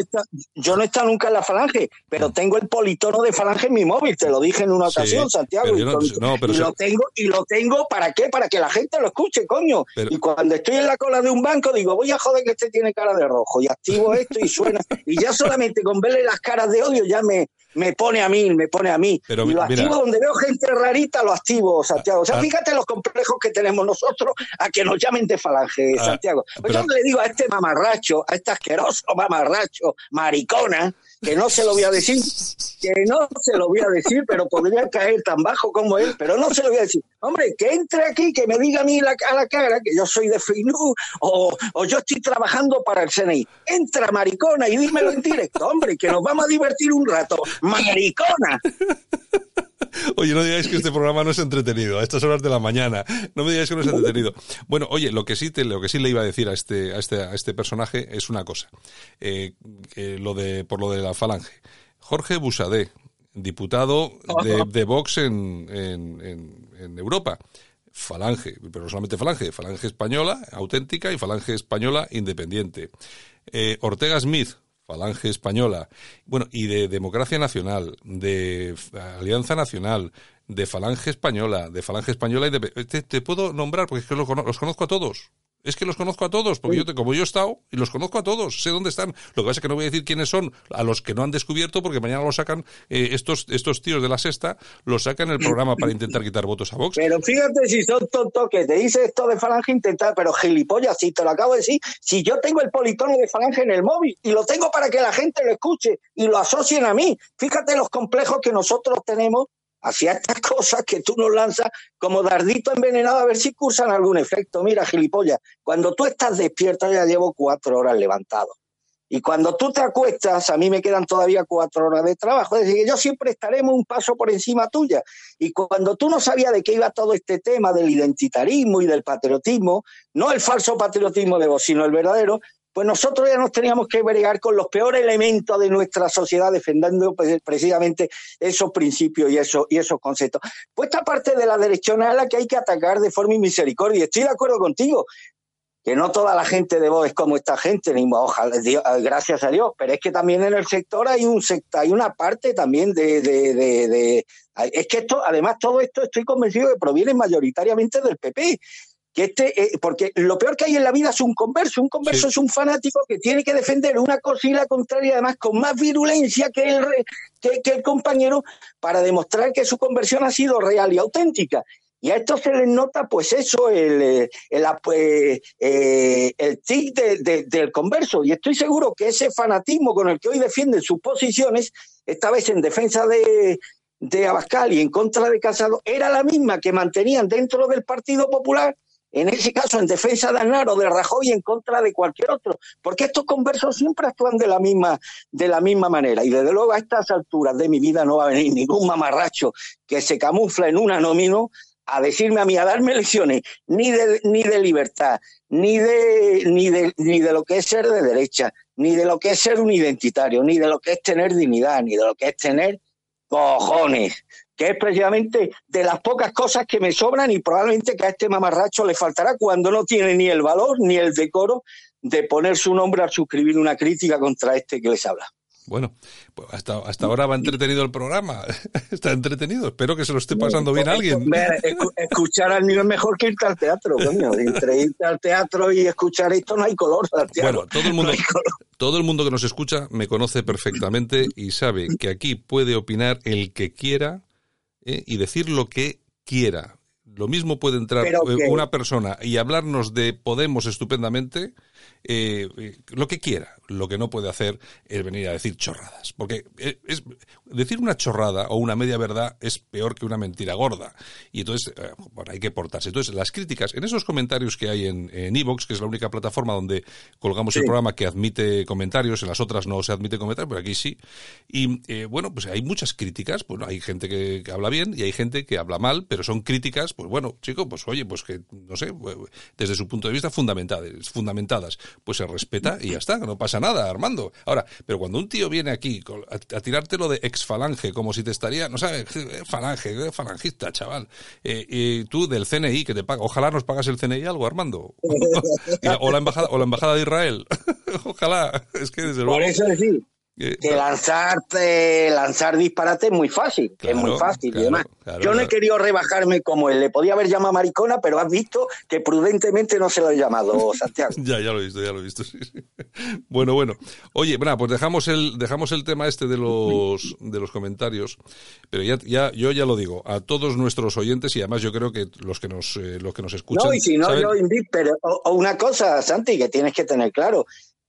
yo no he estado nunca en la falange, pero tengo el politono de falange en mi móvil, te lo dije en una ocasión, Santiago, y, lo tengo, y lo tengo, ¿para qué? Para que la gente lo escuche, coño. y cuando estoy en la cola de un banco, digo, voy a joder que este tiene cara de rojo, y activo esto y suena, y ya solamente con verle las caras de odio ya me, me pone a mí, me pone a mí. y lo activo donde veo gente rarita, lo activo, Santiago. O sea, ah. fíjate los complejos que tenemos nosotros a que nos llamen de falange, ah, Santiago. Pues yo le digo a este mamarracho, a este asqueroso mamarracho, maricona, que no se lo voy a decir, que no se lo voy a decir, pero podría caer tan bajo como él, pero no se lo voy a decir. Hombre, que entre aquí, que me diga a mí la, a la cara que yo soy de FINU o, o yo estoy trabajando para el CNI. Entra, maricona, y dímelo en directo, hombre, que nos vamos a divertir un rato. ¡Maricona! Oye, no digáis que este programa no es entretenido a estas horas de la mañana. No me digáis que no es entretenido. Bueno, oye, lo que sí te, lo que sí le iba a decir a este, a este, a este personaje es una cosa. Eh, lo de, por lo de la falange. Jorge Busadé, diputado de, de Vox en, en, en, Europa. Falange, pero no solamente Falange, Falange española auténtica y Falange española independiente. Eh, Ortega Smith, Falange Española, bueno, y de Democracia Nacional, de Alianza Nacional, de Falange Española, de Falange Española y de... Te, puedo nombrar, porque es que los, conozco a todos. Es que los conozco a todos, porque yo te, como yo he estado y los conozco a todos, sé dónde están. Lo que pasa es que no voy a decir quiénes son a los que no han descubierto, porque mañana lo sacan eh, estos estos tíos de la sexta, lo sacan el programa para intentar quitar votos a Vox. Pero fíjate si son tontos que te dice esto de falange intentar, pero gilipollas, si te lo acabo de decir, si yo tengo el politono de falange en el móvil y lo tengo para que la gente lo escuche y lo asocien a mí, fíjate los complejos que nosotros tenemos hacia estas cosas que tú nos lanzas como dardito envenenado a ver si cursan algún efecto. Mira, gilipollas, cuando tú estás despierto ya llevo cuatro horas levantado. Y cuando tú te acuestas, a mí me quedan todavía cuatro horas de trabajo. Es decir, que yo siempre estaremos un paso por encima tuya. Y cuando tú no sabías de qué iba todo este tema del identitarismo y del patriotismo, no el falso patriotismo de vos, sino el verdadero, pues nosotros ya nos teníamos que bregar con los peores elementos de nuestra sociedad defendiendo pues, precisamente esos principios y esos, y esos conceptos. Pues esta parte de la derechona es la que hay que atacar de forma misericordia. Estoy de acuerdo contigo, que no toda la gente de voz es como esta gente, ni ojalá, gracias a Dios, pero es que también en el sector hay un sector, hay una parte también de, de, de, es que esto, además todo esto estoy convencido que proviene mayoritariamente del PP que este, eh, porque lo peor que hay en la vida es un converso. Un converso es un fanático que tiene que defender una cosa y la contraria, además con más virulencia que el, que, el compañero, para demostrar que su conversión ha sido real y auténtica. Y a esto se les nota, pues eso, el, eh, el, pues, eh, el tic del converso. Y estoy seguro que ese fanatismo con el que hoy defienden sus posiciones, esta vez en defensa de, de Abascal y en contra de Casado, era la misma que mantenían dentro del Partido Popular en ese caso en defensa de Aznar o de Rajoy en contra de cualquier otro, porque estos conversos siempre actúan de la misma de la misma manera. Y desde luego a estas alturas de mi vida no va a venir ningún mamarracho que se camufla en un anónimo a decirme a mí a darme lecciones ni de ni de libertad, ni de ni de ni de lo que es ser de derecha, ni de lo que es ser un identitario, ni de lo que es tener dignidad, ni de lo que es tener cojones que es precisamente de las pocas cosas que me sobran y probablemente que a este mamarracho le faltará cuando no tiene ni el valor ni el decoro de poner su nombre al suscribir una crítica contra este que les habla. Bueno, pues hasta, hasta ahora va entretenido el programa. Está entretenido. Espero que se lo esté pasando bien a alguien. Escuchar al niño es mejor que irte al teatro, coño. Entre irte al teatro y escuchar esto no hay color. Bueno, todo el mundo, todo el mundo que nos escucha me conoce perfectamente y sabe que aquí puede opinar el que quiera ¿eh? y decir lo que quiera. Lo mismo puede entrar una persona y hablarnos de Podemos estupendamente eh, eh, lo que quiera. Lo que no puede hacer es venir a decir chorradas. Porque eh, es, decir una chorrada o una media verdad es peor que una mentira gorda. Y entonces, bueno, hay que portarse. Entonces, las críticas, en esos comentarios que hay en Evox, que es la única plataforma donde colgamos el programa que admite comentarios, en las otras no se admite comentarios, pero aquí sí. Y bueno, pues hay muchas críticas. Bueno, hay gente que, que, habla bien y hay gente que habla mal, pero son críticas, pues bueno, chico, pues oye, pues que, no sé, desde su punto de vista fundamentadas. fundamentadas pues se respeta y ya está, no pasa nada, Armando. Ahora, pero cuando un tío viene aquí a, tirártelo de ex falange, como si te estaría, no sabes, falange, falangista, chaval, eh, y tú del CNI que te paga, ojalá nos pagas el CNI algo, Armando, o la embajada, o la embajada de Israel, ojalá, es que desde luego. Por eso decir, que lanzarte, lanzar disparate es muy fácil, es muy fácil. y demás. Yo no he querido rebajarme como él, le podía haber llamado maricona, pero has visto que prudentemente no se lo he llamado, Santiago. ya, ya lo he visto, ya lo he visto. Bueno, bueno. Oye, bueno, pues dejamos el, dejamos el tema este de los, de los comentarios, pero ya, ya, yo ya lo digo, a todos nuestros oyentes y además yo creo que los que nos, eh, los que nos escuchan. No, y si no, yo invito, pero una cosa, Santi, que tienes que tener claro,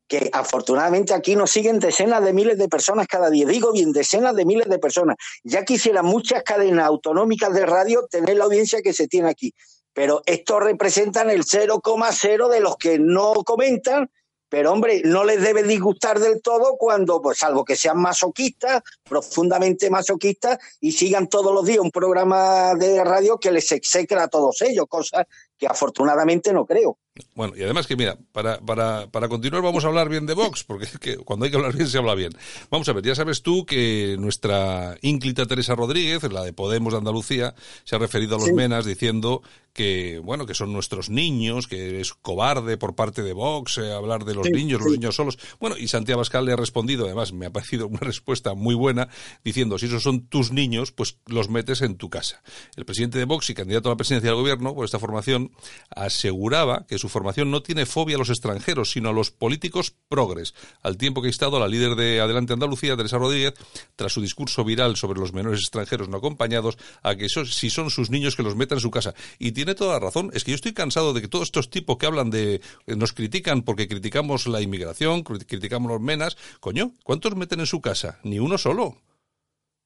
que afortunadamente aquí nos siguen decenas de miles de personas cada día. Digo bien, decenas de miles de personas. Ya quisieran muchas cadenas autonómicas de radio tener la audiencia que se tiene aquí. Pero estos representan el 0,0 de los que no comentan pero hombre, no les debe disgustar del todo cuando, pues salvo que sean masoquistas, profundamente masoquistas, y sigan todos los días un programa de radio que les execra a todos ellos, cosas que afortunadamente no creo. Bueno, y además que mira, para, para, para continuar vamos a hablar bien de Vox, porque es que cuando hay que hablar bien se habla bien. Vamos a ver, ya sabes tú que nuestra ínclita Teresa Rodríguez, la de Podemos de Andalucía, se ha referido a los menas diciendo que, bueno, que son nuestros niños, que es cobarde por parte de Vox eh, hablar de los niños, los niños solos. Bueno, y Santiago Pascal le ha respondido, además me ha parecido una respuesta muy buena, diciendo, si esos son tus niños, pues los metes en tu casa. El presidente de Vox y candidato a la presidencia del gobierno por esta formación aseguraba que su formación no tiene fobia a los extranjeros, sino a los políticos progres, al tiempo que ha estado la líder de Adelante Andalucía, Teresa Rodríguez, tras su discurso viral sobre los menores extranjeros no acompañados, a que si son sus niños que los metan en su casa. Y tiene toda la razón. Es que yo estoy cansado de que todos estos tipos que hablan de... nos critican porque criticamos la inmigración, criticamos los menas. Coño, ¿cuántos meten en su casa? Ni uno solo.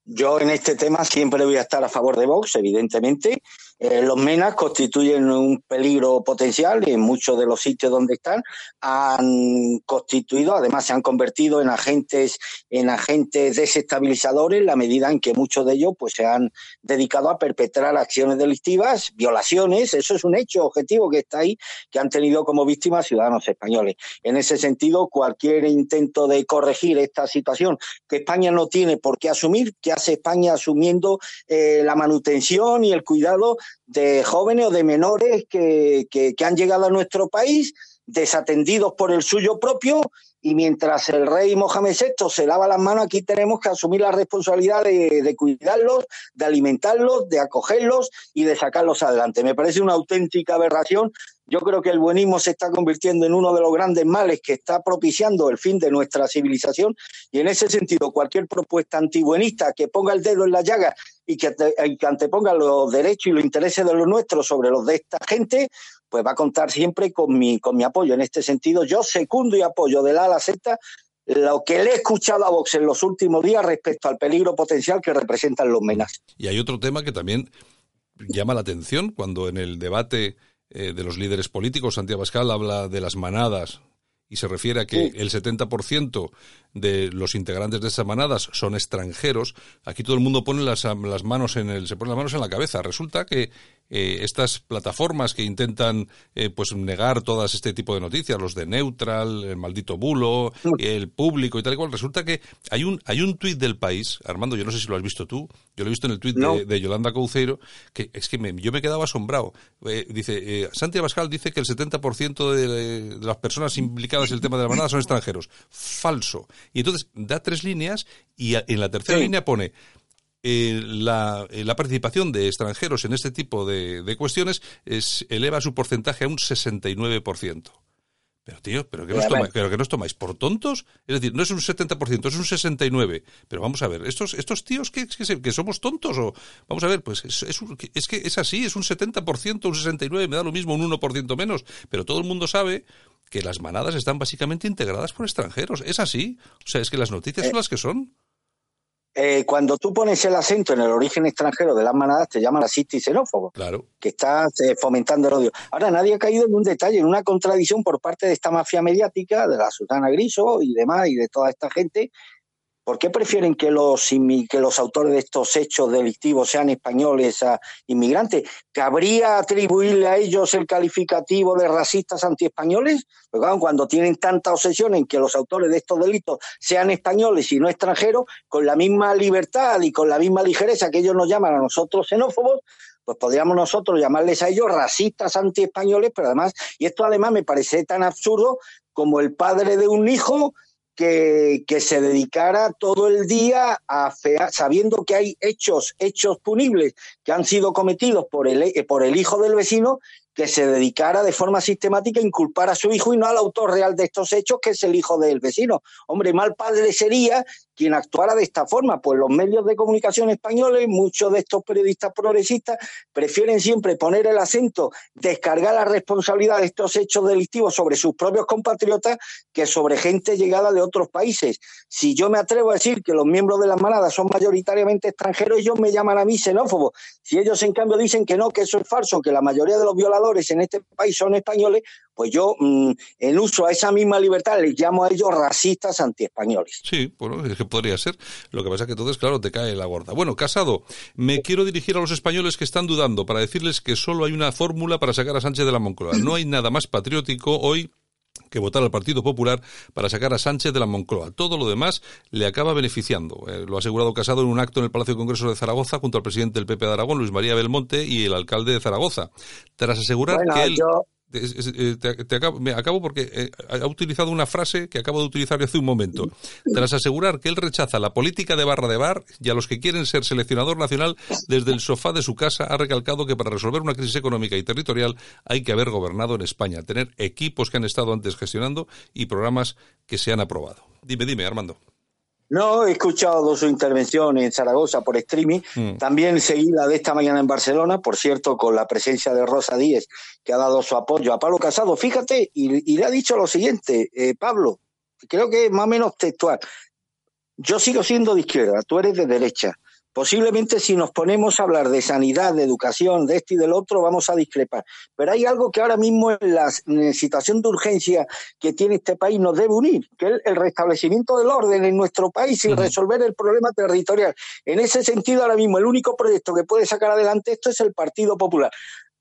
Yo en este tema siempre voy a estar a favor de Vox, evidentemente, eh, los menas constituyen un peligro potencial y en muchos de los sitios donde están han constituido, además se han convertido en agentes, en agentes desestabilizadores en la medida en que muchos de ellos pues se han dedicado a perpetrar acciones delictivas, violaciones, eso es un hecho objetivo que está ahí, que han tenido como víctimas ciudadanos españoles. En ese sentido, cualquier intento de corregir esta situación que España no tiene por qué asumir, que hace España asumiendo eh, la manutención y el cuidado de jóvenes o de menores que, que, han llegado a nuestro país desatendidos por el suyo propio y mientras el rey Mohamed VI se lava las manos, aquí tenemos que asumir la responsabilidad de, de, cuidarlos, de alimentarlos, de acogerlos y de sacarlos adelante. Me parece una auténtica aberración yo creo que el buenismo se está convirtiendo en uno de los grandes males que está propiciando el fin de nuestra civilización y en ese sentido cualquier propuesta antibuenista que ponga el dedo en la llaga y que, anteponga los derechos y los intereses de los nuestros sobre los de esta gente, pues va a contar siempre con mi, con mi apoyo. En este sentido, yo secundo y apoyo de la a Z lo que le he escuchado a Vox en los últimos días respecto al peligro potencial que representan los menas. Y hay otro tema que también llama la atención cuando en el debate eh, de los líderes políticos. Santiago Pascal habla de las manadas y se refiere a que el 70% de los integrantes de esas manadas son extranjeros. Aquí todo el mundo pone las, las manos en el, se pone las manos en la cabeza. Resulta que eh, estas plataformas que intentan eh, pues negar todas este tipo de noticias, los de Neutral, el maldito bulo, el público y tal y cual, resulta que hay un hay un tuit del país, Armando, yo no sé si lo has visto tú, yo lo he visto en el tuit de, Yolanda Couceiro, que es que yo me quedaba asombrado. Eh, dice, Santiago Pascal dice que el 70% de, de las personas implicadas en el tema de la manada son extranjeros. Falso. Y entonces da tres líneas y en la tercera línea pone eh, la, eh, la, participación de extranjeros en este tipo de, de cuestiones es, eleva su porcentaje a un 69%. Pero tío, ¿pero que, nos tomáis, ¿pero que nos tomáis por tontos? Es decir, no es un 70%, es un 69%. Pero vamos a ver, ¿estos, estos tíos que, que, somos tontos? o Vamos a ver, pues es, es, es, que es así, es un 70%, un 69%, me da lo mismo, un 1% menos. Pero todo el mundo sabe que las manadas están básicamente integradas por extranjeros. Es así. O sea, es que las noticias son eh, las que son. Eh, cuando tú pones el acento en el origen extranjero de las manadas, te llaman racista y xenófobo. Claro. Que estás eh, fomentando el odio. Ahora, nadie ha caído en un detalle, en una contradicción por parte de esta mafia mediática, de la Susana Griso y demás, y de toda esta gente, ¿Por qué prefieren que los, que los autores de estos hechos delictivos sean españoles a inmigrantes? ¿Cabría atribuirle a ellos el calificativo de racistas antiespañoles? Porque cuando tienen tanta obsesión en que los autores de estos delitos sean españoles y no extranjeros, con la misma libertad y con la misma ligereza que ellos nos llaman a nosotros xenófobos, pues podríamos nosotros llamarles a ellos racistas antiespañoles, pero además, y esto además me parece tan absurdo como el padre de un hijo que, se dedicara todo el día a fea, sabiendo que hay hechos, hechos punibles que han sido cometidos por el, por el hijo del vecino que se dedicara de forma sistemática a inculpar a su hijo y no al autor real de estos hechos, que es el hijo del vecino. Hombre, mal padre sería quien actuara de esta forma, pues los medios de comunicación españoles, muchos de estos periodistas progresistas, prefieren siempre poner el acento, descargar la responsabilidad de estos hechos delictivos sobre sus propios compatriotas que sobre gente llegada de otros países. Si yo me atrevo a decir que los miembros de las manadas son mayoritariamente extranjeros, ellos me llaman a mí xenófobo. Si ellos en cambio dicen que no, que eso es falso, que la mayoría de los violadores en este país son españoles, pues yo mm, en uso a esa misma libertad les llamo a ellos racistas antiespañoles. Sí, bueno, es que podría ser. Lo que pasa es que entonces, claro, te cae la gorda. Bueno, Casado, me quiero dirigir a los españoles que están dudando para decirles que solo hay una fórmula para sacar a Sánchez de la Moncloa. No hay nada más patriótico hoy que votar al Partido Popular para sacar a Sánchez de la Moncloa. Todo lo demás le acaba beneficiando. Eh, lo ha asegurado Casado en un acto en el Palacio de Congresos de Zaragoza junto al presidente del PP de Aragón, Luis María Belmonte, y el alcalde de Zaragoza. Tras asegurar que él... te, acabo, me acabo porque eh, ha utilizado una frase que acabo de utilizar hace un momento. Tras asegurar que él rechaza la política de barra de bar y a los que quieren ser seleccionador nacional, desde el sofá de su casa ha recalcado que para resolver una crisis económica y territorial hay que haber gobernado en España, tener equipos que han estado antes gestionando y programas que se han aprobado. Dime, dime, Armando. No, he escuchado su intervención en Zaragoza por streaming. Mm. También seguí la de esta mañana en Barcelona, por cierto, con la presencia de Rosa Díez, que ha dado su apoyo a Pablo Casado. Fíjate, y, le ha dicho lo siguiente, eh, Pablo, creo que es más o menos textual. Yo sigo siendo de izquierda, tú eres de derecha. Posiblemente si nos ponemos a hablar de sanidad, de educación, de esto y del otro, vamos a discrepar. Pero hay algo que ahora mismo en la, situación de urgencia que tiene este país nos debe unir, que es el restablecimiento del orden en nuestro país y resolver el problema territorial. En ese sentido, ahora mismo el único proyecto que puede sacar adelante esto es el Partido Popular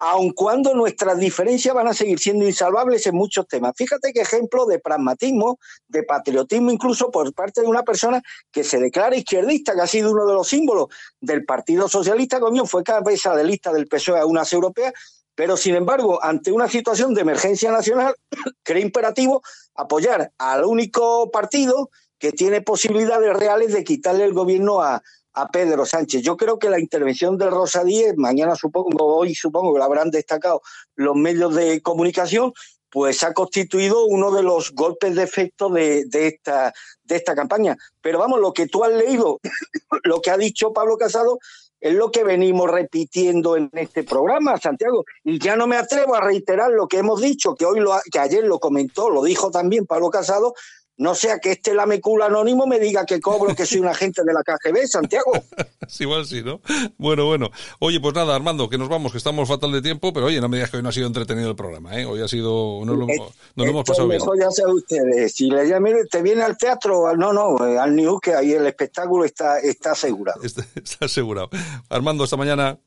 aun cuando nuestras diferencias van a seguir siendo insalvables en muchos temas. Fíjate qué ejemplo de pragmatismo, de patriotismo, incluso por parte de una persona que se declara izquierdista, que ha sido uno de los símbolos del Partido Socialista, coño, fue cabeza de lista del PSOE a unas europeas, pero sin embargo, ante una situación de emergencia nacional, cree imperativo apoyar al único partido que tiene posibilidades reales de quitarle el gobierno a, a Pedro Sánchez. Yo creo que la intervención del Rosa Díez, mañana supongo, hoy supongo que la habrán destacado los medios de comunicación, pues ha constituido uno de los golpes de efecto de, esta, de esta campaña. Pero vamos, lo que tú has leído, lo que ha dicho Pablo Casado, es lo que venimos repitiendo en este programa, Santiago. Y ya no me atrevo a reiterar lo que hemos dicho, que hoy lo, que ayer lo comentó, lo dijo también Pablo Casado, no sea que este lamecula anónimo me diga que cobro que soy un agente de la KGB, Santiago. sí, igual sí, ¿no? Bueno, bueno. Oye, pues nada, Armando, que nos vamos, que estamos fatal de tiempo, pero oye, no me digas que hoy no ha sido entretenido el programa, ¿eh? Hoy ha sido, no lo, nos hemos pasado bien. ya saben ustedes, si le llaman, te viene al teatro, no, no, al New, que ahí el espectáculo está, está asegurado. está asegurado. Armando, esta mañana.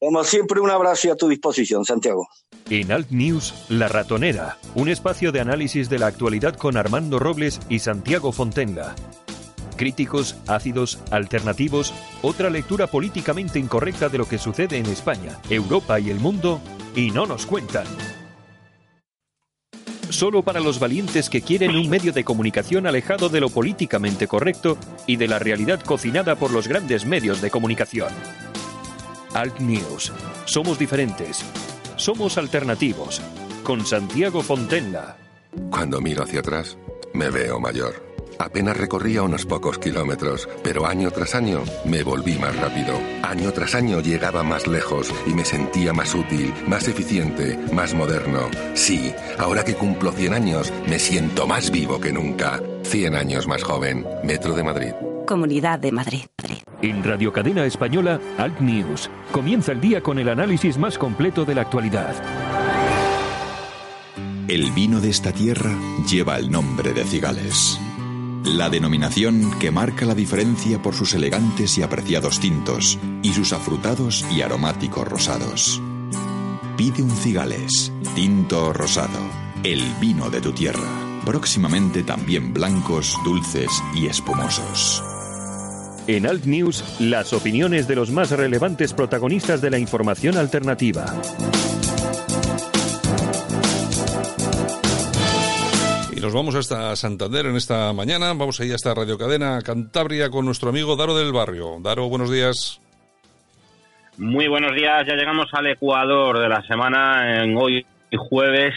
Como siempre, un abrazo a tu disposición, Santiago. En Alt News, La Ratonera, un espacio de análisis de la actualidad con Armando Robles y Santiago Fontenga. Críticos, ácidos, alternativos, otra lectura políticamente incorrecta de lo que sucede en España, Europa y el mundo, y no nos cuentan. Solo para los valientes que quieren un medio de comunicación alejado de lo políticamente correcto y de la realidad cocinada por los grandes medios de comunicación. Alt News. Somos diferentes. Somos alternativos. Con Santiago Fontenla. Cuando miro hacia atrás, me veo mayor. Apenas recorría unos pocos kilómetros, pero año tras año me volví más rápido. Año tras año llegaba más lejos y me sentía más útil, más eficiente, más moderno. Sí, ahora que cumplo 100 años, me siento más vivo que nunca. 100 años más joven. Metro de Madrid. Comunidad de Madrid. En Radio Cadena Española, Alt News. Comienza el día con el análisis más completo de la actualidad. El vino de esta tierra lleva el nombre de Cigales. La denominación que marca la diferencia por sus elegantes y apreciados tintos y sus afrutados y aromáticos rosados. Pide un Cigales, tinto rosado, el vino de tu tierra. Próximamente también blancos, dulces y espumosos. En Alt News, las opiniones de los más relevantes protagonistas de la información alternativa. Nos vamos hasta Santander en esta mañana. Vamos ahí hasta Radio Cadena Cantabria con nuestro amigo Daro del Barrio. Daro, buenos días. Muy buenos días. Ya llegamos al Ecuador de la semana en hoy jueves.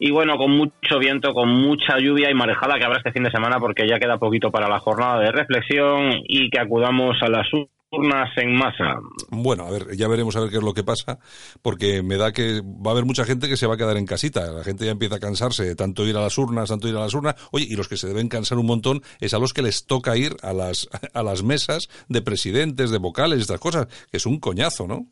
Y bueno, con mucho viento, con mucha lluvia y marejada que habrá este fin de semana porque ya queda poquito para la jornada de reflexión y que acudamos a las urnas en masa. Bueno, a ver, ya veremos a ver qué es lo que pasa, porque me da que va a haber mucha gente que se va a quedar en casita. La gente ya empieza a cansarse de tanto ir a las urnas, tanto ir a las urnas. Oye, y los que se deben cansar un montón es a los que les toca ir a las, a las mesas de presidentes, de vocales, estas cosas, que es un coñazo, ¿no?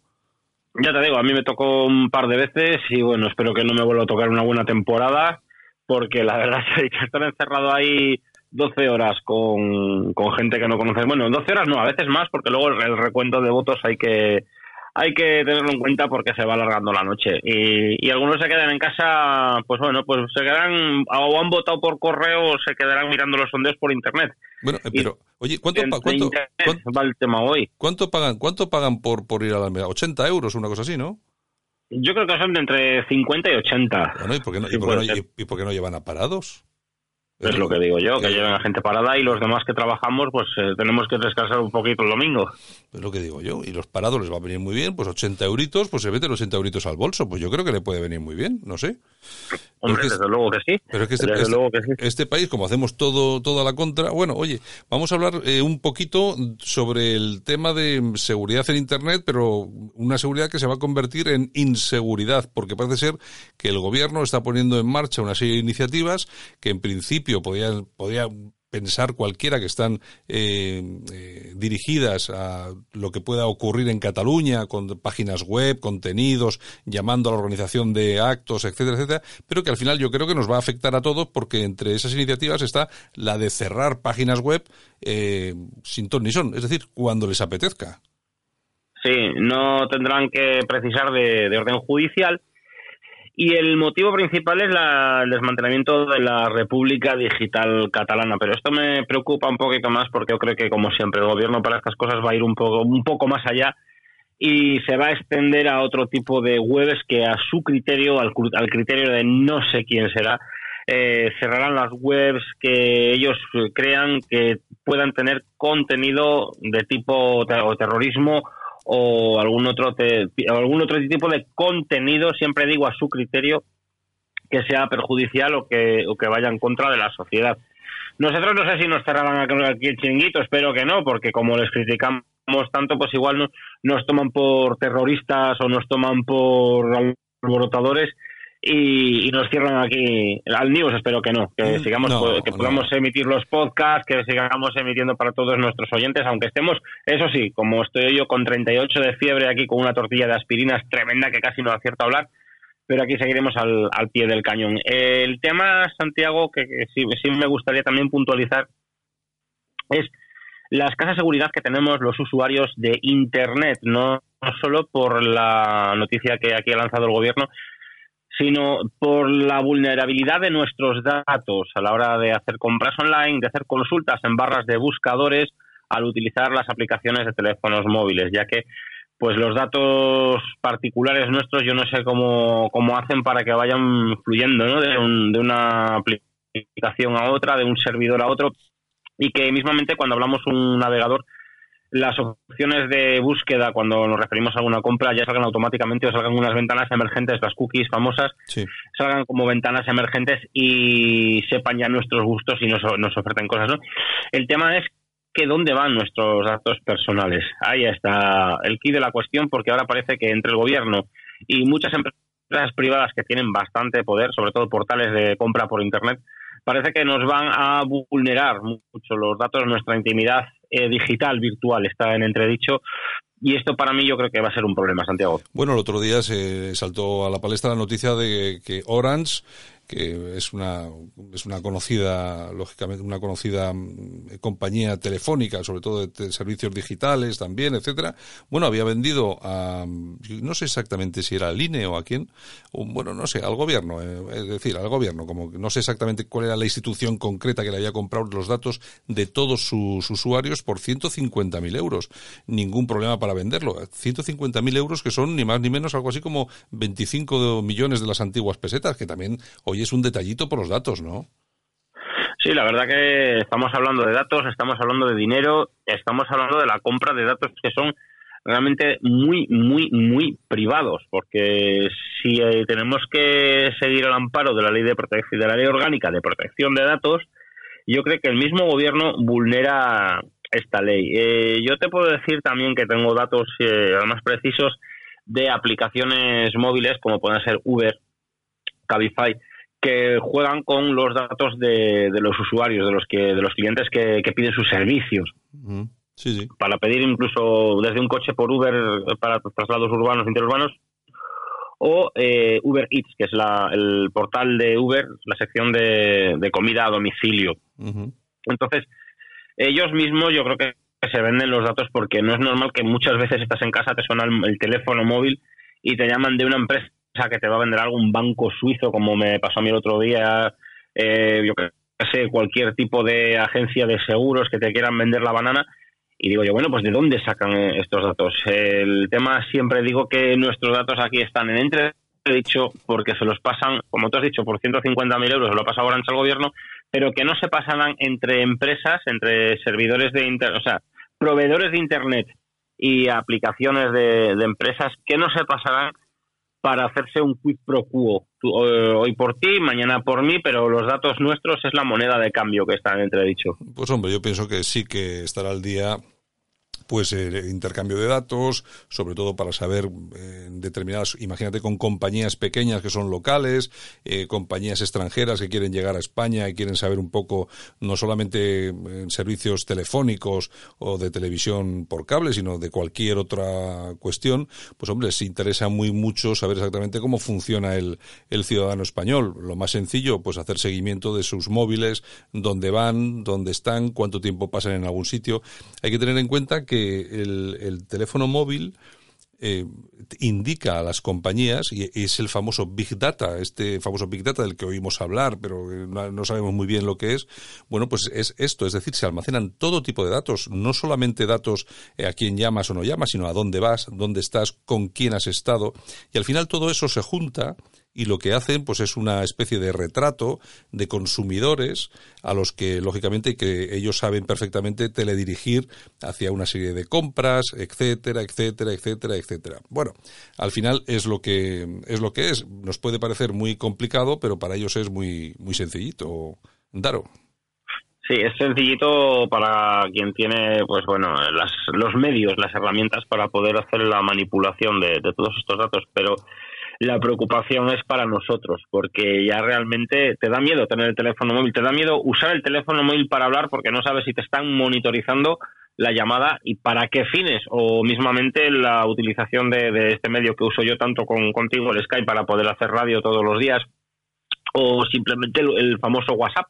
Ya te digo, a mí me tocó un par de veces y bueno, espero que no me vuelva a tocar una buena temporada, porque la verdad es que estar encerrado ahí 12 horas con, con gente que no conoces, bueno, 12 horas no, a veces más, porque luego el, recuento de votos hay que hay que tenerlo en cuenta porque se va alargando la noche. Y, y algunos se quedan en casa, pues bueno, pues se quedan o han votado por correo o se quedarán mirando los sondeos por internet. Bueno, eh, pero, oye, ¿cuánto, En- cuánto, internet cuánto, va el tema hoy. cuánto pagan, cuánto pagan por, por ir a la mesa? 80 euros, una cosa así, ¿no? Yo creo que son de entre 50 y 80. Bueno, ¿y por qué no, Sí, y por qué puede no- y- y por qué no llevan a parados? Es lo que digo yo, que lleven a gente parada y los demás que trabajamos, pues eh, tenemos que descansar un poquito el domingo. Es lo que digo yo. Y los parados les va a venir muy bien, pues 80 euritos, pues se meten 80 euritos al bolso. Pues yo creo que le puede venir muy bien, no sé. Hombre, es desde luego que sí. Pero es que este, Desde este- luego que sí. este país, como hacemos todo, toda la contra, bueno, oye, vamos a hablar eh, un poquito sobre el tema de seguridad en Internet, pero una seguridad que se va a convertir en inseguridad, porque parece ser que el gobierno está poniendo en marcha una serie de iniciativas que en principio podían, podía pensar cualquiera que están eh, eh, dirigidas a lo que pueda ocurrir en Cataluña con páginas web, contenidos, llamando a la organización de actos, etcétera, etcétera, pero que al final yo creo que nos va a afectar a todos porque entre esas iniciativas está la de cerrar páginas web eh, sin ton ni son, es decir, cuando les apetezca. Sí, no tendrán que precisar de orden judicial. Y el motivo principal es la- el desmantelamiento de la República Digital Catalana. Pero esto me preocupa un poquito más porque yo creo que, como siempre, el gobierno para estas cosas va a ir un poco, un poco más allá y se va a extender a otro tipo de webs que a su criterio, al, al criterio de no sé quién será, eh, cerrarán las webs que ellos crean que puedan tener contenido de tipo o terrorismo o algún otro te- o algún otro tipo de contenido, siempre digo a su criterio, que sea perjudicial o que, vaya en contra de la sociedad. Nosotros no sé si nos cerrarán aquí el chiringuito, espero que no, porque como les criticamos tanto, pues igual no- nos toman por terroristas o nos toman por alborotadores y, y nos cierran aquí al news, espero que no, que Mm, sigamos no, po- que no. podamos emitir los podcasts, que sigamos emitiendo para todos nuestros oyentes, aunque estemos, eso sí, como estoy yo con 38 de fiebre aquí con una tortilla de aspirinas tremenda que casi no acierto a hablar, pero aquí seguiremos al, al pie del cañón. El tema, Santiago, que, que sí, sí me gustaría también puntualizar, es la escasa seguridad que tenemos los usuarios de Internet, no, no solo por la noticia que aquí ha lanzado el gobierno, sino por la vulnerabilidad de nuestros datos a la hora de hacer compras online, de hacer consultas en barras de buscadores al utilizar las aplicaciones de teléfonos móviles, ya que pues los datos particulares nuestros yo no sé cómo, cómo hacen para que vayan fluyendo ¿no? de, un- de una aplicación a otra, de un servidor a otro, y que mismamente cuando hablamos un navegador las opciones de búsqueda cuando nos referimos a alguna compra ya salgan automáticamente o salgan unas ventanas emergentes, las cookies famosas, salgan como ventanas emergentes y sepan ya nuestros gustos y nos, nos oferten cosas. ¿no? El tema es que dónde van nuestros datos personales. Ahí está el key de la cuestión porque ahora parece que entre el gobierno y muchas empresas privadas que tienen bastante poder, sobre todo portales de compra por Internet, parece que nos van a vulnerar mucho los datos, nuestra intimidad eh, digital, virtual, está en entredicho. Y esto para mí yo creo que va a ser un problema, Santiago. Bueno, el otro día se saltó a la palestra la noticia de que Orange que es una, es una conocida, lógicamente, una conocida mm, compañía telefónica, sobre todo de, servicios digitales también, etcétera. Bueno, había vendido a, no sé exactamente si era al INE o a quién, bueno, no sé, al gobierno, eh, es decir, al gobierno, como no sé exactamente cuál era la institución concreta que le había comprado los datos de todos sus usuarios por 150.000 euros. Ningún problema para venderlo. 150.000 euros que son ni más ni menos algo así como 25 millones de las antiguas pesetas, que también hoy es un detallito por los datos, ¿no? Sí, la verdad que estamos hablando de datos, estamos hablando de dinero, estamos hablando de la compra de datos que son realmente muy, muy, muy privados, porque si eh, tenemos que seguir el amparo de la ley de protección, de la ley orgánica de protección de datos, yo creo que el mismo gobierno vulnera esta ley. Eh, yo te puedo decir también que tengo datos eh, más precisos de aplicaciones móviles como pueden ser Uber, Cabify, que juegan con los datos de, los usuarios, de los que de los clientes que, piden sus servicios. Sí, sí. Para pedir incluso desde un coche por Uber para traslados urbanos, interurbanos, o eh, Uber Eats, que es la, el portal de Uber, la sección de, comida a domicilio. Entonces, ellos mismos yo creo que se venden los datos porque no es normal que muchas veces estás en casa, te suena el teléfono móvil y te llaman de una empresa que te va a vender algún banco suizo, como me pasó a mí el otro día, eh, yo que sé, cualquier tipo de agencia de seguros que te quieran vender la banana. Y digo yo, bueno, pues ¿de dónde sacan eh, estos datos? El tema siempre digo que nuestros datos aquí están en entredicho porque se los pasan, como tú has dicho, por 150.000 euros, se lo pasa Orange al gobierno, pero que no se pasarán entre empresas, entre servidores de Internet, o sea, proveedores de Internet y aplicaciones de, de empresas que no se pasarán para hacerse un quid pro quo. Eh, hoy por ti, mañana por mí, pero los datos nuestros es la moneda de cambio que está en entredicho. Pues hombre, yo pienso que sí que estará al día pues eh, intercambio de datos, sobre todo para saber eh, determinadas, imagínate con compañías pequeñas que son locales, eh, compañías extranjeras que quieren llegar a España y quieren saber un poco no solamente en servicios telefónicos o de televisión por cable, sino de cualquier otra cuestión, pues hombre, se interesa muy mucho saber exactamente cómo funciona el, el ciudadano español. Lo más sencillo, pues hacer seguimiento de sus móviles, dónde van, dónde están, cuánto tiempo pasan en algún sitio. Hay que tener en cuenta que el, teléfono móvil eh, indica a las compañías, y es el famoso Big Data, este famoso Big Data del que oímos hablar, pero no, sabemos muy bien lo que es, bueno, pues es esto, es decir, se almacenan todo tipo de datos, no solamente datos eh, a quién llamas o no llamas, sino a dónde vas, dónde estás, con quién has estado, y al final todo eso se junta y lo que hacen pues es una especie de retrato de consumidores a los que lógicamente que ellos saben perfectamente teledirigir hacia una serie de compras, etcétera, etcétera, etcétera, etcétera. Bueno, al final es lo que es lo que es. Nos puede parecer muy complicado, pero para ellos es muy muy sencillito. Daro. Sí, es sencillito para quien tiene, pues bueno, los medios, las herramientas para poder hacer la manipulación de todos estos datos, pero la preocupación es para nosotros, porque ya realmente te da miedo tener el teléfono móvil, te da miedo usar el teléfono móvil para hablar porque no sabes si te están monitorizando la llamada y para qué fines, o mismamente la utilización de, este medio que uso yo tanto con, contigo, el Skype, para poder hacer radio todos los días, o simplemente el famoso WhatsApp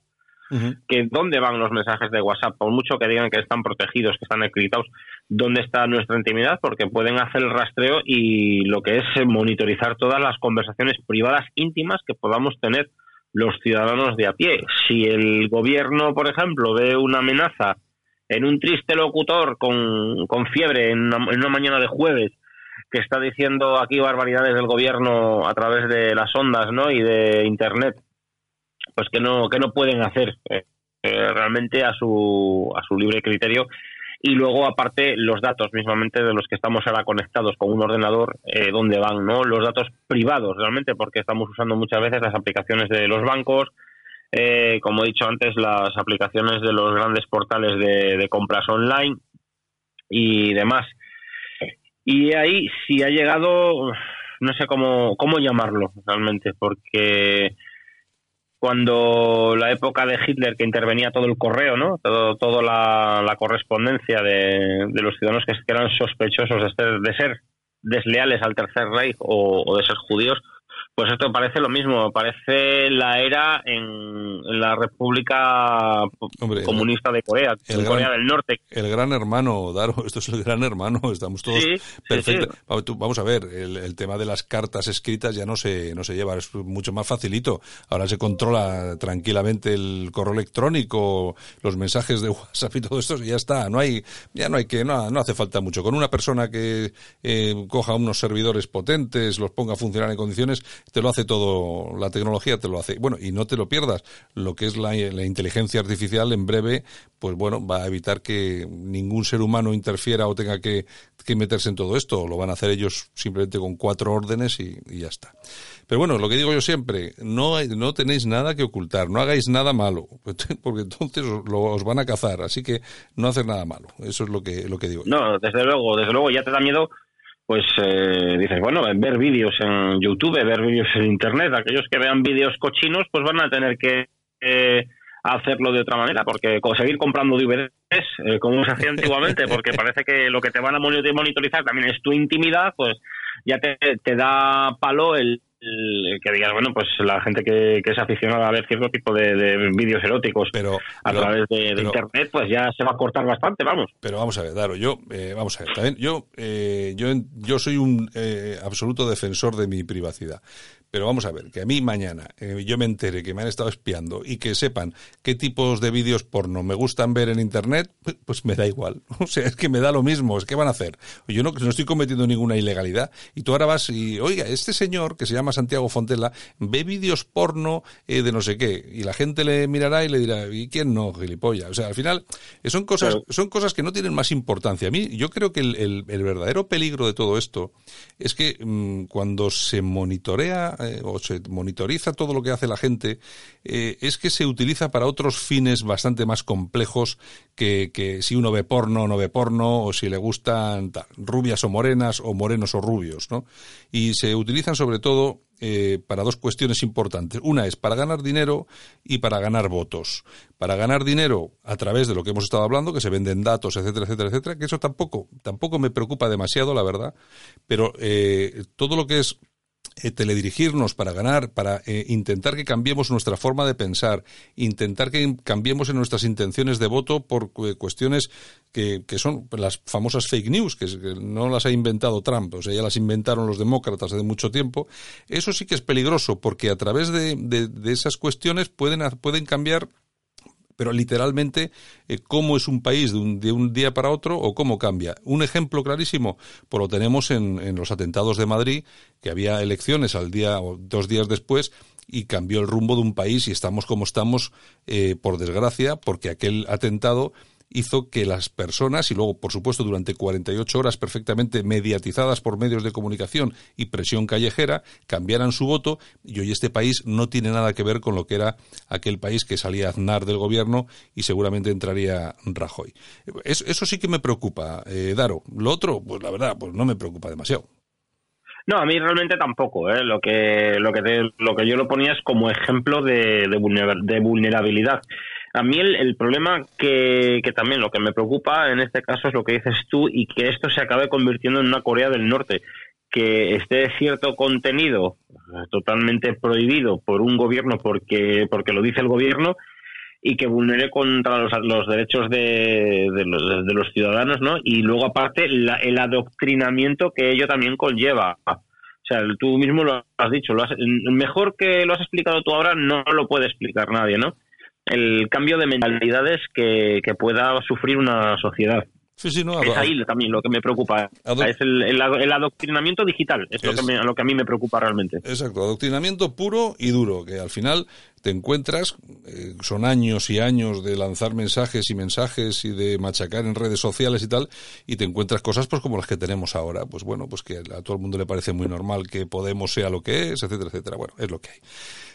que dónde van los mensajes de WhatsApp, por mucho que digan que están protegidos, que están encriptados, dónde está nuestra intimidad, porque pueden hacer el rastreo y lo que es monitorizar todas las conversaciones privadas íntimas que podamos tener los ciudadanos de a pie. Si el gobierno, por ejemplo, ve una amenaza en un triste locutor con, con fiebre en una, en una mañana de jueves que está diciendo aquí barbaridades del gobierno a través de las ondas ¿no? y de Internet pues que no, que no pueden hacer eh, eh, realmente a su, a su libre criterio. Y luego aparte los datos mismamente de los que estamos ahora conectados con un ordenador eh, dónde van no los datos privados realmente porque estamos usando muchas veces las aplicaciones de los bancos eh, como he dicho antes las aplicaciones de los grandes portales de, compras online y demás. Y ahí si ha llegado no sé cómo cómo llamarlo realmente porque cuando la época de Hitler que intervenía todo el correo, ¿no? Todo, toda la, correspondencia de, los ciudadanos que, eran sospechosos de ser, de ser desleales al Tercer Reich o, de ser judíos, pues esto parece lo mismo, parece la era en, la República Comunista de Corea, en Corea del Norte. El gran hermano, Daro, esto es el gran hermano, estamos todos perfectos. Vamos a ver, el, tema de las cartas escritas ya no se, no se lleva, es mucho más facilito. Ahora se controla tranquilamente el correo electrónico, los mensajes de WhatsApp y todo esto, y ya está, no hay, ya no hay que, no, no hace falta mucho. Con una persona que eh, coja unos servidores potentes, los ponga a funcionar en condiciones, te lo hace todo, la tecnología te lo hace. Bueno, y no te lo pierdas, lo que es la, inteligencia artificial en breve, pues bueno, va a evitar que ningún ser humano interfiera o tenga que, meterse en todo esto. Lo van a hacer ellos simplemente con cuatro órdenes y, ya está. Pero bueno, lo que digo yo siempre, no, no tenéis nada que ocultar, no hagáis nada malo, porque entonces os, os van a cazar, así que no hacer nada malo. Eso es lo que, lo que digo. No, desde luego, desde luego ya te da miedo pues eh, dices, bueno, ver vídeos en YouTube, ver vídeos en Internet, aquellos que vean vídeos cochinos, pues van a tener que eh, hacerlo de otra manera, porque seguir comprando DVDs, eh, como se hacía antiguamente, porque parece que lo que te van a monitorizar también es tu intimidad, pues ya te, te da palo el que digas, bueno, pues la gente que, que es aficionada a ver cierto tipo de, vídeos eróticos pero, a través de, internet, pues ya se va a cortar bastante, vamos. Pero vamos a ver, Daro, yo, eh, vamos a ver, también yo, eh, yo, yo soy un eh, absoluto defensor de mi privacidad. Pero vamos a ver, que a mí mañana eh, yo me entere que me han estado espiando y que sepan qué tipos de vídeos porno me gustan ver en Internet, pues, pues, me da igual. O sea, es que me da lo mismo. Es que van a hacer. Yo no, no estoy cometiendo ninguna ilegalidad. Y tú ahora vas y, oiga, este señor que se llama Santiago Fontela ve vídeos porno eh, de no sé qué. Y la gente le mirará y le dirá, ¿y quién no, gilipollas? O sea, al final eh, son cosas, son cosas que no tienen más importancia. A mí, yo creo que el, verdadero peligro de todo esto es que mm, cuando se monitorea eh, o se monitoriza todo lo que hace la gente, eh, es que se utiliza para otros fines bastante más complejos que, que, si uno ve porno o no ve porno, o si le gustan rubias o morenas, o morenos o rubios, ¿no? Y se utilizan sobre todo eh, para dos cuestiones importantes. Una es para ganar dinero y para ganar votos. Para ganar dinero a través de lo que hemos estado hablando, que se venden datos, etcétera, etcétera, etcétera, que eso tampoco, tampoco me preocupa demasiado, la verdad. Pero todo lo que es eh, teledirigirnos para ganar, para eh, intentar que cambiemos nuestra forma de pensar, intentar que cambiemos en nuestras intenciones de voto por cuestiones que, son las famosas fake news, que, no las ha inventado Trump, o sea, ya las inventaron los demócratas hace mucho tiempo. Eso sí que es peligroso, porque a través de, de esas cuestiones pueden, pueden cambiar pero literalmente eh, cómo es un país de un, de un, día para otro o cómo cambia. Un ejemplo clarísimo, pues lo tenemos en, los atentados de Madrid, que había elecciones al día o dos días después y cambió el rumbo de un país y estamos como estamos, eh, por desgracia, porque aquel atentado hizo que las personas, y luego, por supuesto, durante 48 horas perfectamente mediatizadas por medios de comunicación y presión callejera, cambiaran su voto y hoy este país no tiene nada que ver con lo que era aquel país que salía Aznar del gobierno y seguramente entraría Rajoy. Eso, sí que me preocupa, eh, Daro. Lo otro, pues la verdad, pues no me preocupa demasiado. No, a mí realmente tampoco. ¿eh? Lo que lo que lo que yo lo ponía es como ejemplo de, de vulnerabilidad. A mí el, problema que, también lo que me preocupa en este caso es lo que dices tú y que esto se acabe convirtiendo en una Corea del Norte, que esté cierto contenido totalmente prohibido por un gobierno porque, porque lo dice el gobierno y que vulnere contra los, los derechos de, de, los, de, los, ciudadanos, ¿no? Y luego aparte el adoctrinamiento que ello también conlleva. O sea, tú mismo lo has dicho, lo has, mejor que lo has explicado tú ahora no lo puede explicar nadie, ¿no? El cambio de mentalidades que, pueda sufrir una sociedad. Sí, sí, no, es ahí también lo que me preocupa. Ado- es el, el- el adoctrinamiento digital, es, Lo, que me- lo que a mí me preocupa realmente. Exacto, adoctrinamiento puro y duro, que al final te encuentras, eh, son años y años de lanzar mensajes y mensajes y de machacar en redes sociales y tal, y te encuentras cosas pues como las que tenemos ahora, pues bueno, pues que a todo el mundo le parece muy normal que Podemos sea lo que es, etcétera, etcétera. Bueno, es lo que hay.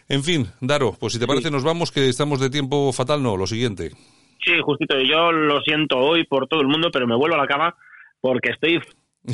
En fin, Daro, pues si te parece nos vamos, que estamos de tiempo fatal, no, lo siguiente. Sí, justito, yo lo siento hoy por todo el mundo, pero me vuelvo a la cama porque estoy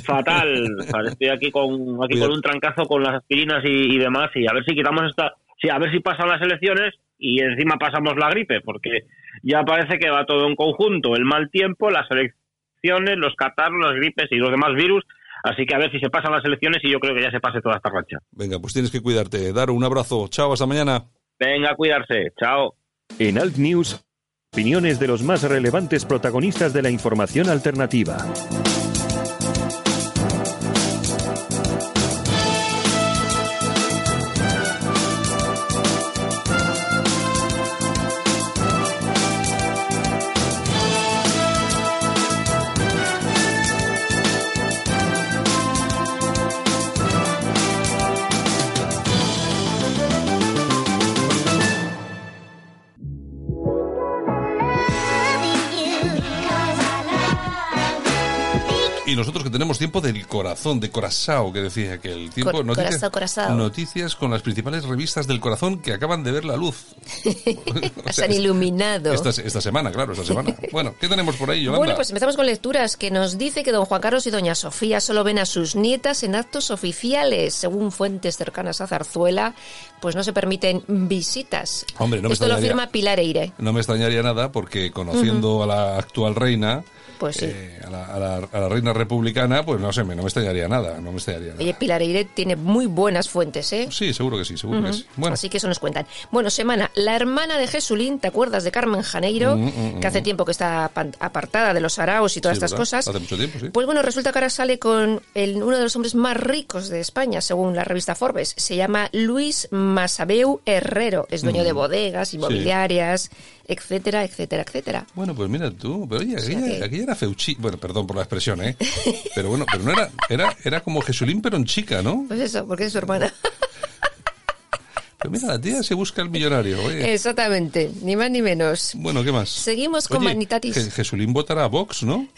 fatal. Estoy aquí con aquí Cuidado. con un trancazo con las aspirinas y, y demás y a ver si quitamos esta, sí, a ver si pasan las elecciones y encima pasamos la gripe, porque ya parece que va todo en conjunto, el mal tiempo, las elecciones, los catarros, las gripes y los demás virus. Así que a ver si se pasan las elecciones y yo creo que ya se pase toda esta racha. Venga, pues tienes que cuidarte. Daro, un abrazo. Chao, hasta mañana. Venga, a cuidarse. Chao. En Alt News, opiniones de los más relevantes protagonistas de la información alternativa. Tenemos tiempo del corazón, de Corazao, que decía que el tiempo Cor- Corazao, Corazao. noticias con las principales revistas del corazón que acaban de ver la luz. O Se sea, han iluminado. Esta, esta semana, claro, esta semana. Bueno, ¿qué tenemos por ahí, Yolanda? Bueno, pues empezamos con lecturas que nos dice que don Juan Carlos y doña Sofía solo ven a sus nietas en actos oficiales. Según fuentes cercanas a Zarzuela, pues no se permiten visitas. Hombre, no me Esto lo firma Pilar Eire. No me extrañaría nada porque conociendo a la actual reina, Pues sí. eh, a, la, a la- a la reina republicana, pues no sé, me- no me extrañaría nada, no me extrañaría nada. Oye, Pilar Eire tiene muy buenas fuentes, ¿eh? Sí, seguro que sí, seguro que sí. Bueno, Así que eso nos cuentan. Bueno, semana, la hermana de Jesulín, ¿te acuerdas de Carmen Janeiro? Mm, mm, que hace tiempo que está apartada de los araos y todas Sí, estas ¿verdad? cosas. Hace mucho tiempo, sí. Pues bueno, resulta que ahora sale con el- uno de los hombres más ricos de España, según la revista Forbes. Se llama Luis Masabeu Herrero. Es dueño Mm. de bodegas, inmobiliarias, etcétera, etcétera, etcétera. Bueno, pues mira tú, pero oye, sea aquella, que- aquella era feuchi, bueno, perdón por la expresión, ¿eh? Pero bueno, pero no era, era, era como Jesulín, pero en chica, ¿no? Pues eso, porque es su hermana. Pero mira, la tía se busca el millonario, oye. Exactamente, ni más ni menos. Bueno, ¿qué más? Seguimos con Oye, Manitatis. Je- Jesulín votará a Vox, ¿no?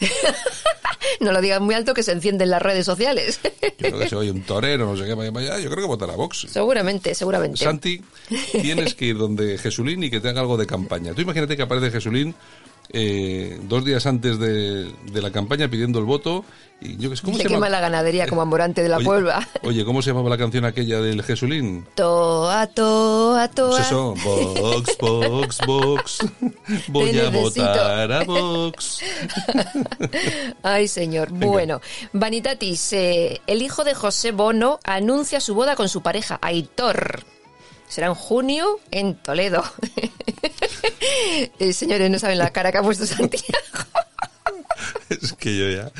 No lo digas muy alto que se encienden las redes sociales. Yo creo que se oye un torero, no sé qué, vaya, yo creo que votará a Vox. seguramente, seguramente. Santi, tienes que ir donde Jesulín y que te haga algo de campaña. Tú imagínate que aparece Jesulín eh, dos días antes de, de la campaña pidiendo el voto y yo ¿cómo Le se quema llama? la ganadería como amorante de la Oye, Puebla. Oye, ¿cómo se llamaba la canción aquella del Jesulín? Toa, toa, toa. Pues eso, Vox, Vox, Vox. Voy Te a necesito. votar a Vox. Ay, señor. Bueno, Vanitatis, eh, el hijo de José Bono anuncia su boda con su pareja, Aitor. Será en junio en Toledo. Eh, señores, no saben la cara que ha puesto Santiago. Es que yo ya.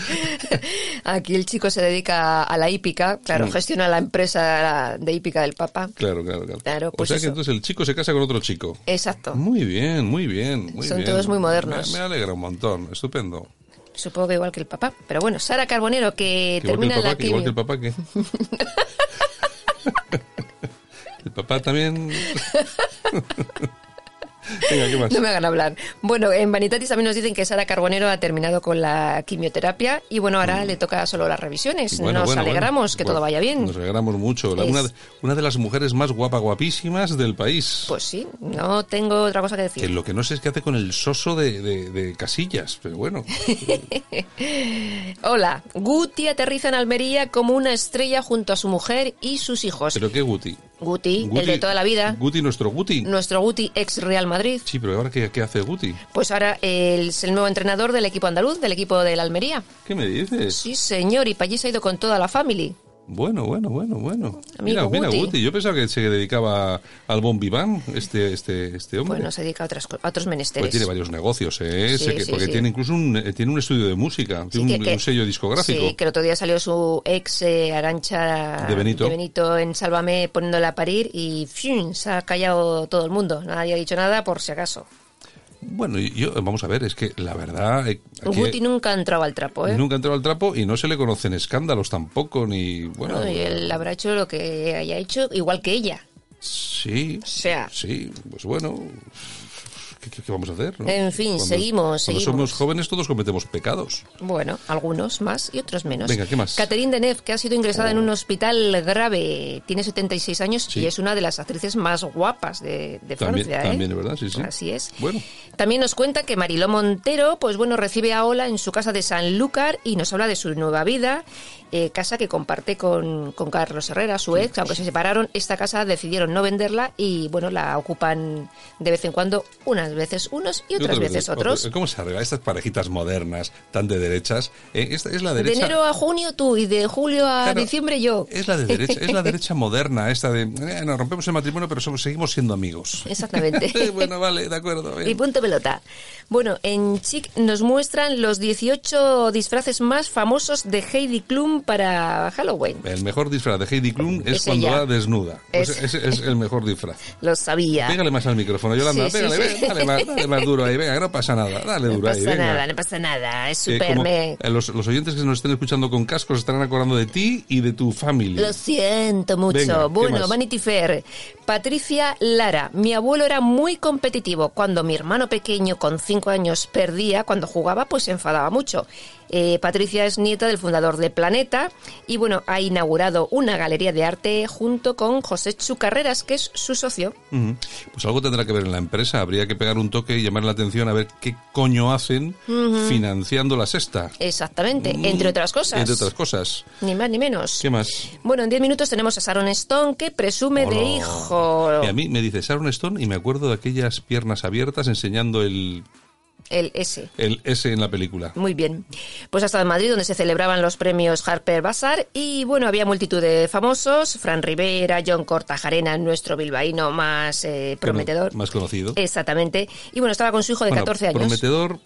Aquí el chico se dedica a la hípica, claro, Mm. gestiona la empresa de hípica del papá. Claro, claro, claro. Claro, pues o sea que eso. entonces el chico se casa con otro chico. Exacto. Muy bien, muy bien, muy Son bien. todos muy modernos. Me, me alegra un montón, estupendo. Supongo que igual que el papá. Pero bueno, Sara Carbonero, que Que que el termina papá, la que igual que el papá, ¿qué? el papá también... Venga, ¿qué más? No me hagan hablar. Bueno, en Vanitatis también nos dicen que Sara Carbonero ha terminado con la quimioterapia y bueno, ahora le toca solo las revisiones. Mm. Bueno, nos bueno, alegramos bueno. que todo vaya bien. Nos alegramos mucho. Es- una, de, una de las mujeres más guapa, guapísimas del país. Pues sí, no tengo otra cosa que que decir. lo que no sé es qué hace con el soso de, de- de casillas, pero bueno. Hola, Guti aterriza en Almería como una estrella junto a su mujer y sus hijos. ¿Pero qué Guti? Guti, Guti- el de toda la vida, Guti, nuestro Guti. nuestro Guti ex Real Madrid. Sí, pero ahora qué, qué hace Guti? Pues ahora es el nuevo entrenador del equipo andaluz, del equipo del Almería. ¿Qué me dices? Sí, señor, y para allí se ha ido con toda la familia. Bueno, bueno, bueno, bueno. Amigo mira, mira, Guti. Guti. Yo pensaba que se dedicaba al bon vivant, este, este, este hombre. Bueno, se dedica a, otras, a otros menesteres. Pues tiene varios negocios, ¿eh? Sí, Sé que- sí, porque sí. tiene incluso un, eh, tiene un estudio de música, tiene un, que- que- un sello discográfico. Sí, que el otro día salió su ex eh, Arancha De Benito. en Sálvame poniéndola a parir y ¡fium! se ha callado todo el mundo. Nadie ha dicho nada por si acaso. Bueno, y yo, vamos a ver, es que la verdad... eh, Guti nunca ha entrado al trapo, ¿eh? nunca ha entrado al trapo y no se le conocen escándalos tampoco, ni... Bueno, No, y él habrá hecho lo que haya hecho, igual que ella. sí, O sea, sí, pues bueno... ¿Qué, qué- qué vamos a hacer? no? En fin, seguimos, Cuando seguimos. somos jóvenes todos cometemos pecados. Bueno, algunos más y otros menos. Venga, ¿qué más? Catherine Deneuve, que ha sido ingresada en un hospital grave, tiene 76 años Sí. y es una de las actrices más guapas de, de También, Francia. ¿eh? también verdad, sí, sí. Así es. Bueno, También nos cuenta que Mariló Montero, pues bueno, recibe a Ola en su casa de Sanlúcar y nos habla de su nueva vida, eh, casa que comparte con, con Carlos Herrera, su ex, aunque se separaron, esta casa decidieron no venderla y bueno, la ocupan de vez en cuando, unas veces unos y otras veces otros. ¿Cómo se arregla estas parejas modernas, tan de derechas? Eh, esta es la De derecha... enero a junio tú y de julio a Claro, diciembre yo. Es la de derecha, es la derecha moderna, esta de eh, nos rompemos el matrimonio, pero somos, seguimos siendo amigos. Exactamente. bueno, vale, de acuerdo. bien. Y punto pelota. Bueno, en Chic nos muestran los 18 disfraces más famosos de Heidi Klum para Halloween. El mejor disfraz de Heidi Klum es Es cuando ella. va desnuda. Pues Es- es el mejor disfraz. Lo sabía. Pégale más al micrófono, Yolanda. Sí, sí, pégale, sí. ven, dale, más, dale más duro ahí. Venga, no pasa nada. Dale No duro ahí. pasa venga. nada, no pasa nada. Es Eh, súper... como, me- eh, los, los oyentes que nos estén escuchando con cascos estarán acordando de ti y de tu familia. Lo siento mucho. Venga, ¿qué bueno, más? Vanity Fair. Patricia Lara. Mi abuelo era muy competitivo. Cuando mi hermano pequeño con cinco años perdía, cuando jugaba, pues se enfadaba mucho. Eh, Patricia es nieta del fundador de Planeta y bueno, ha inaugurado una galería de arte junto con José Chu Carreras, que es su socio. Pues algo tendrá que ver en la empresa. Habría que pegar un toque y llamar la atención a ver qué coño hacen financiando la sexta. Exactamente, Mm, entre otras cosas. Entre otras cosas. Ni más ni menos. ¿Qué más? Bueno, en 10 minutos tenemos a Sharon Stone que presume de hijo. Y a mí me dice Sharon Stone y me acuerdo de aquellas piernas abiertas enseñando el, El S. el S en la película. Muy bien. Pues ha estado en Madrid, donde se celebraban los premios Harper Bazaar. Y bueno, había multitud de famosos: Fran Rivera, John Cortajarena, nuestro bilbaíno más eh, prometedor. Más conocido. Exactamente. Y bueno, estaba con su hijo de Bueno, 14 años. Prometedor,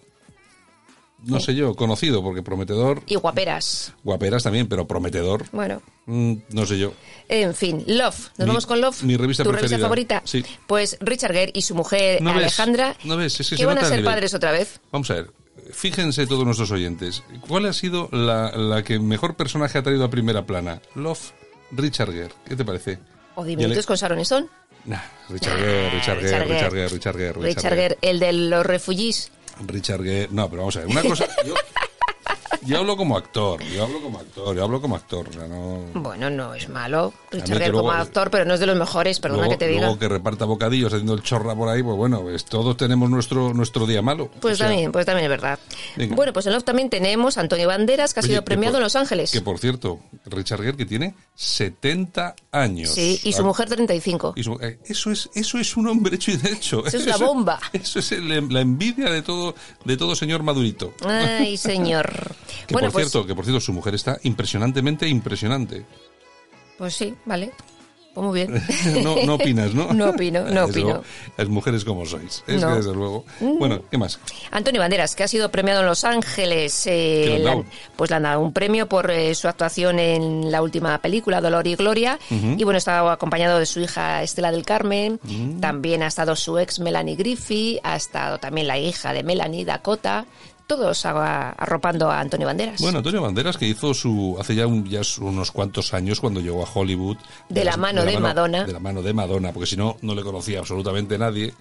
no sé yo, conocido, porque prometedor, Y guaperas. guaperas también, pero prometedor, Bueno. mm, no sé yo. En fin, Love. ¿Nos Mi- vamos con Love? mi revista ¿Tu revista favorita? Sí. Pues Richard Gere y su mujer ¿No ves? Alejandra. ¿No ves? Es que que se van a ser padres otra vez. Vamos a ver, fíjense todos nuestros oyentes, ¿cuál ha sido la, la que mejor personaje ha traído a primera plana? Love, Richard Gere, ¿qué te parece? O diminutos con Sharon Stone. Nah, Richard Gere, Richard Gere, Richard Gere, Richard Gere, Richard Gere, el de los refugiés. Richard Gere, no, pero vamos a ver, una cosa, yo, yo hablo como actor, yo hablo como actor, yo hablo como actor, o sea, no... Bueno, no es malo. Richard Gere como actor, pero no es de los mejores, perdona luego, que te diga. luego que reparta bocadillos haciendo el chorra por ahí, pues bueno, pues todos tenemos nuestro nuestro día malo. Pues O sea, también, pues también es verdad. Venga. Bueno, pues en Love también tenemos a Antonio Banderas, que ha oye, sido premiado por- en Los Ángeles. Que por cierto, Richard Gere que tiene 70 años. Sí, y su Ah, mujer 35. y su- eh, eso es eso es un hombre hecho y derecho. Eso es la bomba. Eso es el- la envidia de todo de todo señor madurito. Ay, señor. Que bueno, por pues, cierto, que por cierto su mujer está impresionantemente impresionante. pues sí, vale. Muy bien. No, no opinas, ¿no? No opino, no Desde opino. luego, las mujeres como sois. Es No. que desde luego. Bueno, ¿qué más? Antonio Banderas, que ha sido premiado en Los Ángeles, eh, han- pues le han dado un premio por eh, su actuación en la última película, Dolor y Gloria. Y bueno, estaba acompañado de su hija Estela del Carmen. Mm. También ha estado su ex Melanie Griffith, ha estado también la hija de Melanie, Dakota. Todos a- arropando a Antonio Banderas. Bueno, Antonio Banderas que hizo su hace ya, un- ya unos cuantos años cuando llegó a Hollywood De la mano de Madonna. de la mano de Madonna, porque si no no le conocía absolutamente nadie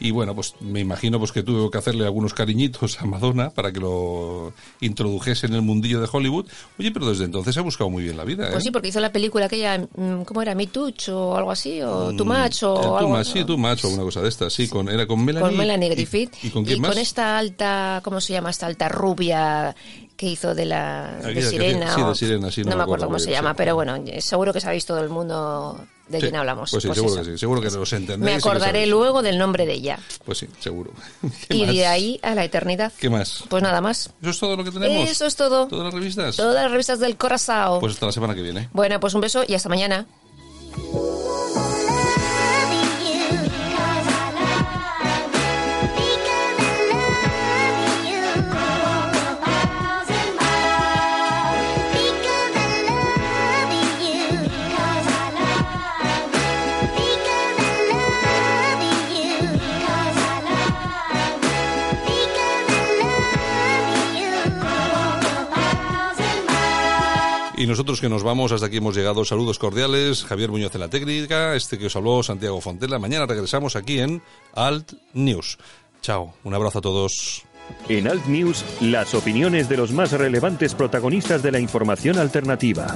y bueno pues me imagino pues que tuvo que hacerle algunos cariñitos a Madonna para que lo introdujese en el mundillo de Hollywood. Oye, pero desde entonces ha buscado muy bien la vida. ¿eh? Pues sí, porque hizo la película aquella, mm, ¿cómo era? ¿Me Touch o algo así? ¿O Tu Match o Eh, algo más, sí, tú macho, una cosa de estas, sí, con, era con Melanie. Con Melanie Griffith. ¿Y, con quién más? esta alta, ¿cómo se llama? Esta alta rubia que hizo de la de Sirena. hacía- sí, de o- Sirena, sí, no me me acuerdo acuerdo cómo se llama, sí. pero bueno, seguro que sabéis todo el mundo de quién hablamos. Pues sí, Pues seguro eso. que sí, seguro que los entendéis. Me acordaré luego del nombre de ella. Pues sí, seguro. ¿Qué Y más? de ahí a la eternidad. ¿Qué más? Pues nada más. ¿Eso es todo lo que tenemos? Eso es todo. ¿Todas las revistas? Todas las revistas del Corazao. Pues hasta la semana que viene. Bueno, pues un beso y hasta mañana. Nosotros que nos vamos, hasta aquí hemos llegado. Saludos cordiales. Javier Muñoz en la técnica, este que os habló Santiago Fontela. Mañana regresamos aquí en Alt News. Chao, un abrazo a todos. En Alt News, las opiniones de los más relevantes protagonistas de la información alternativa.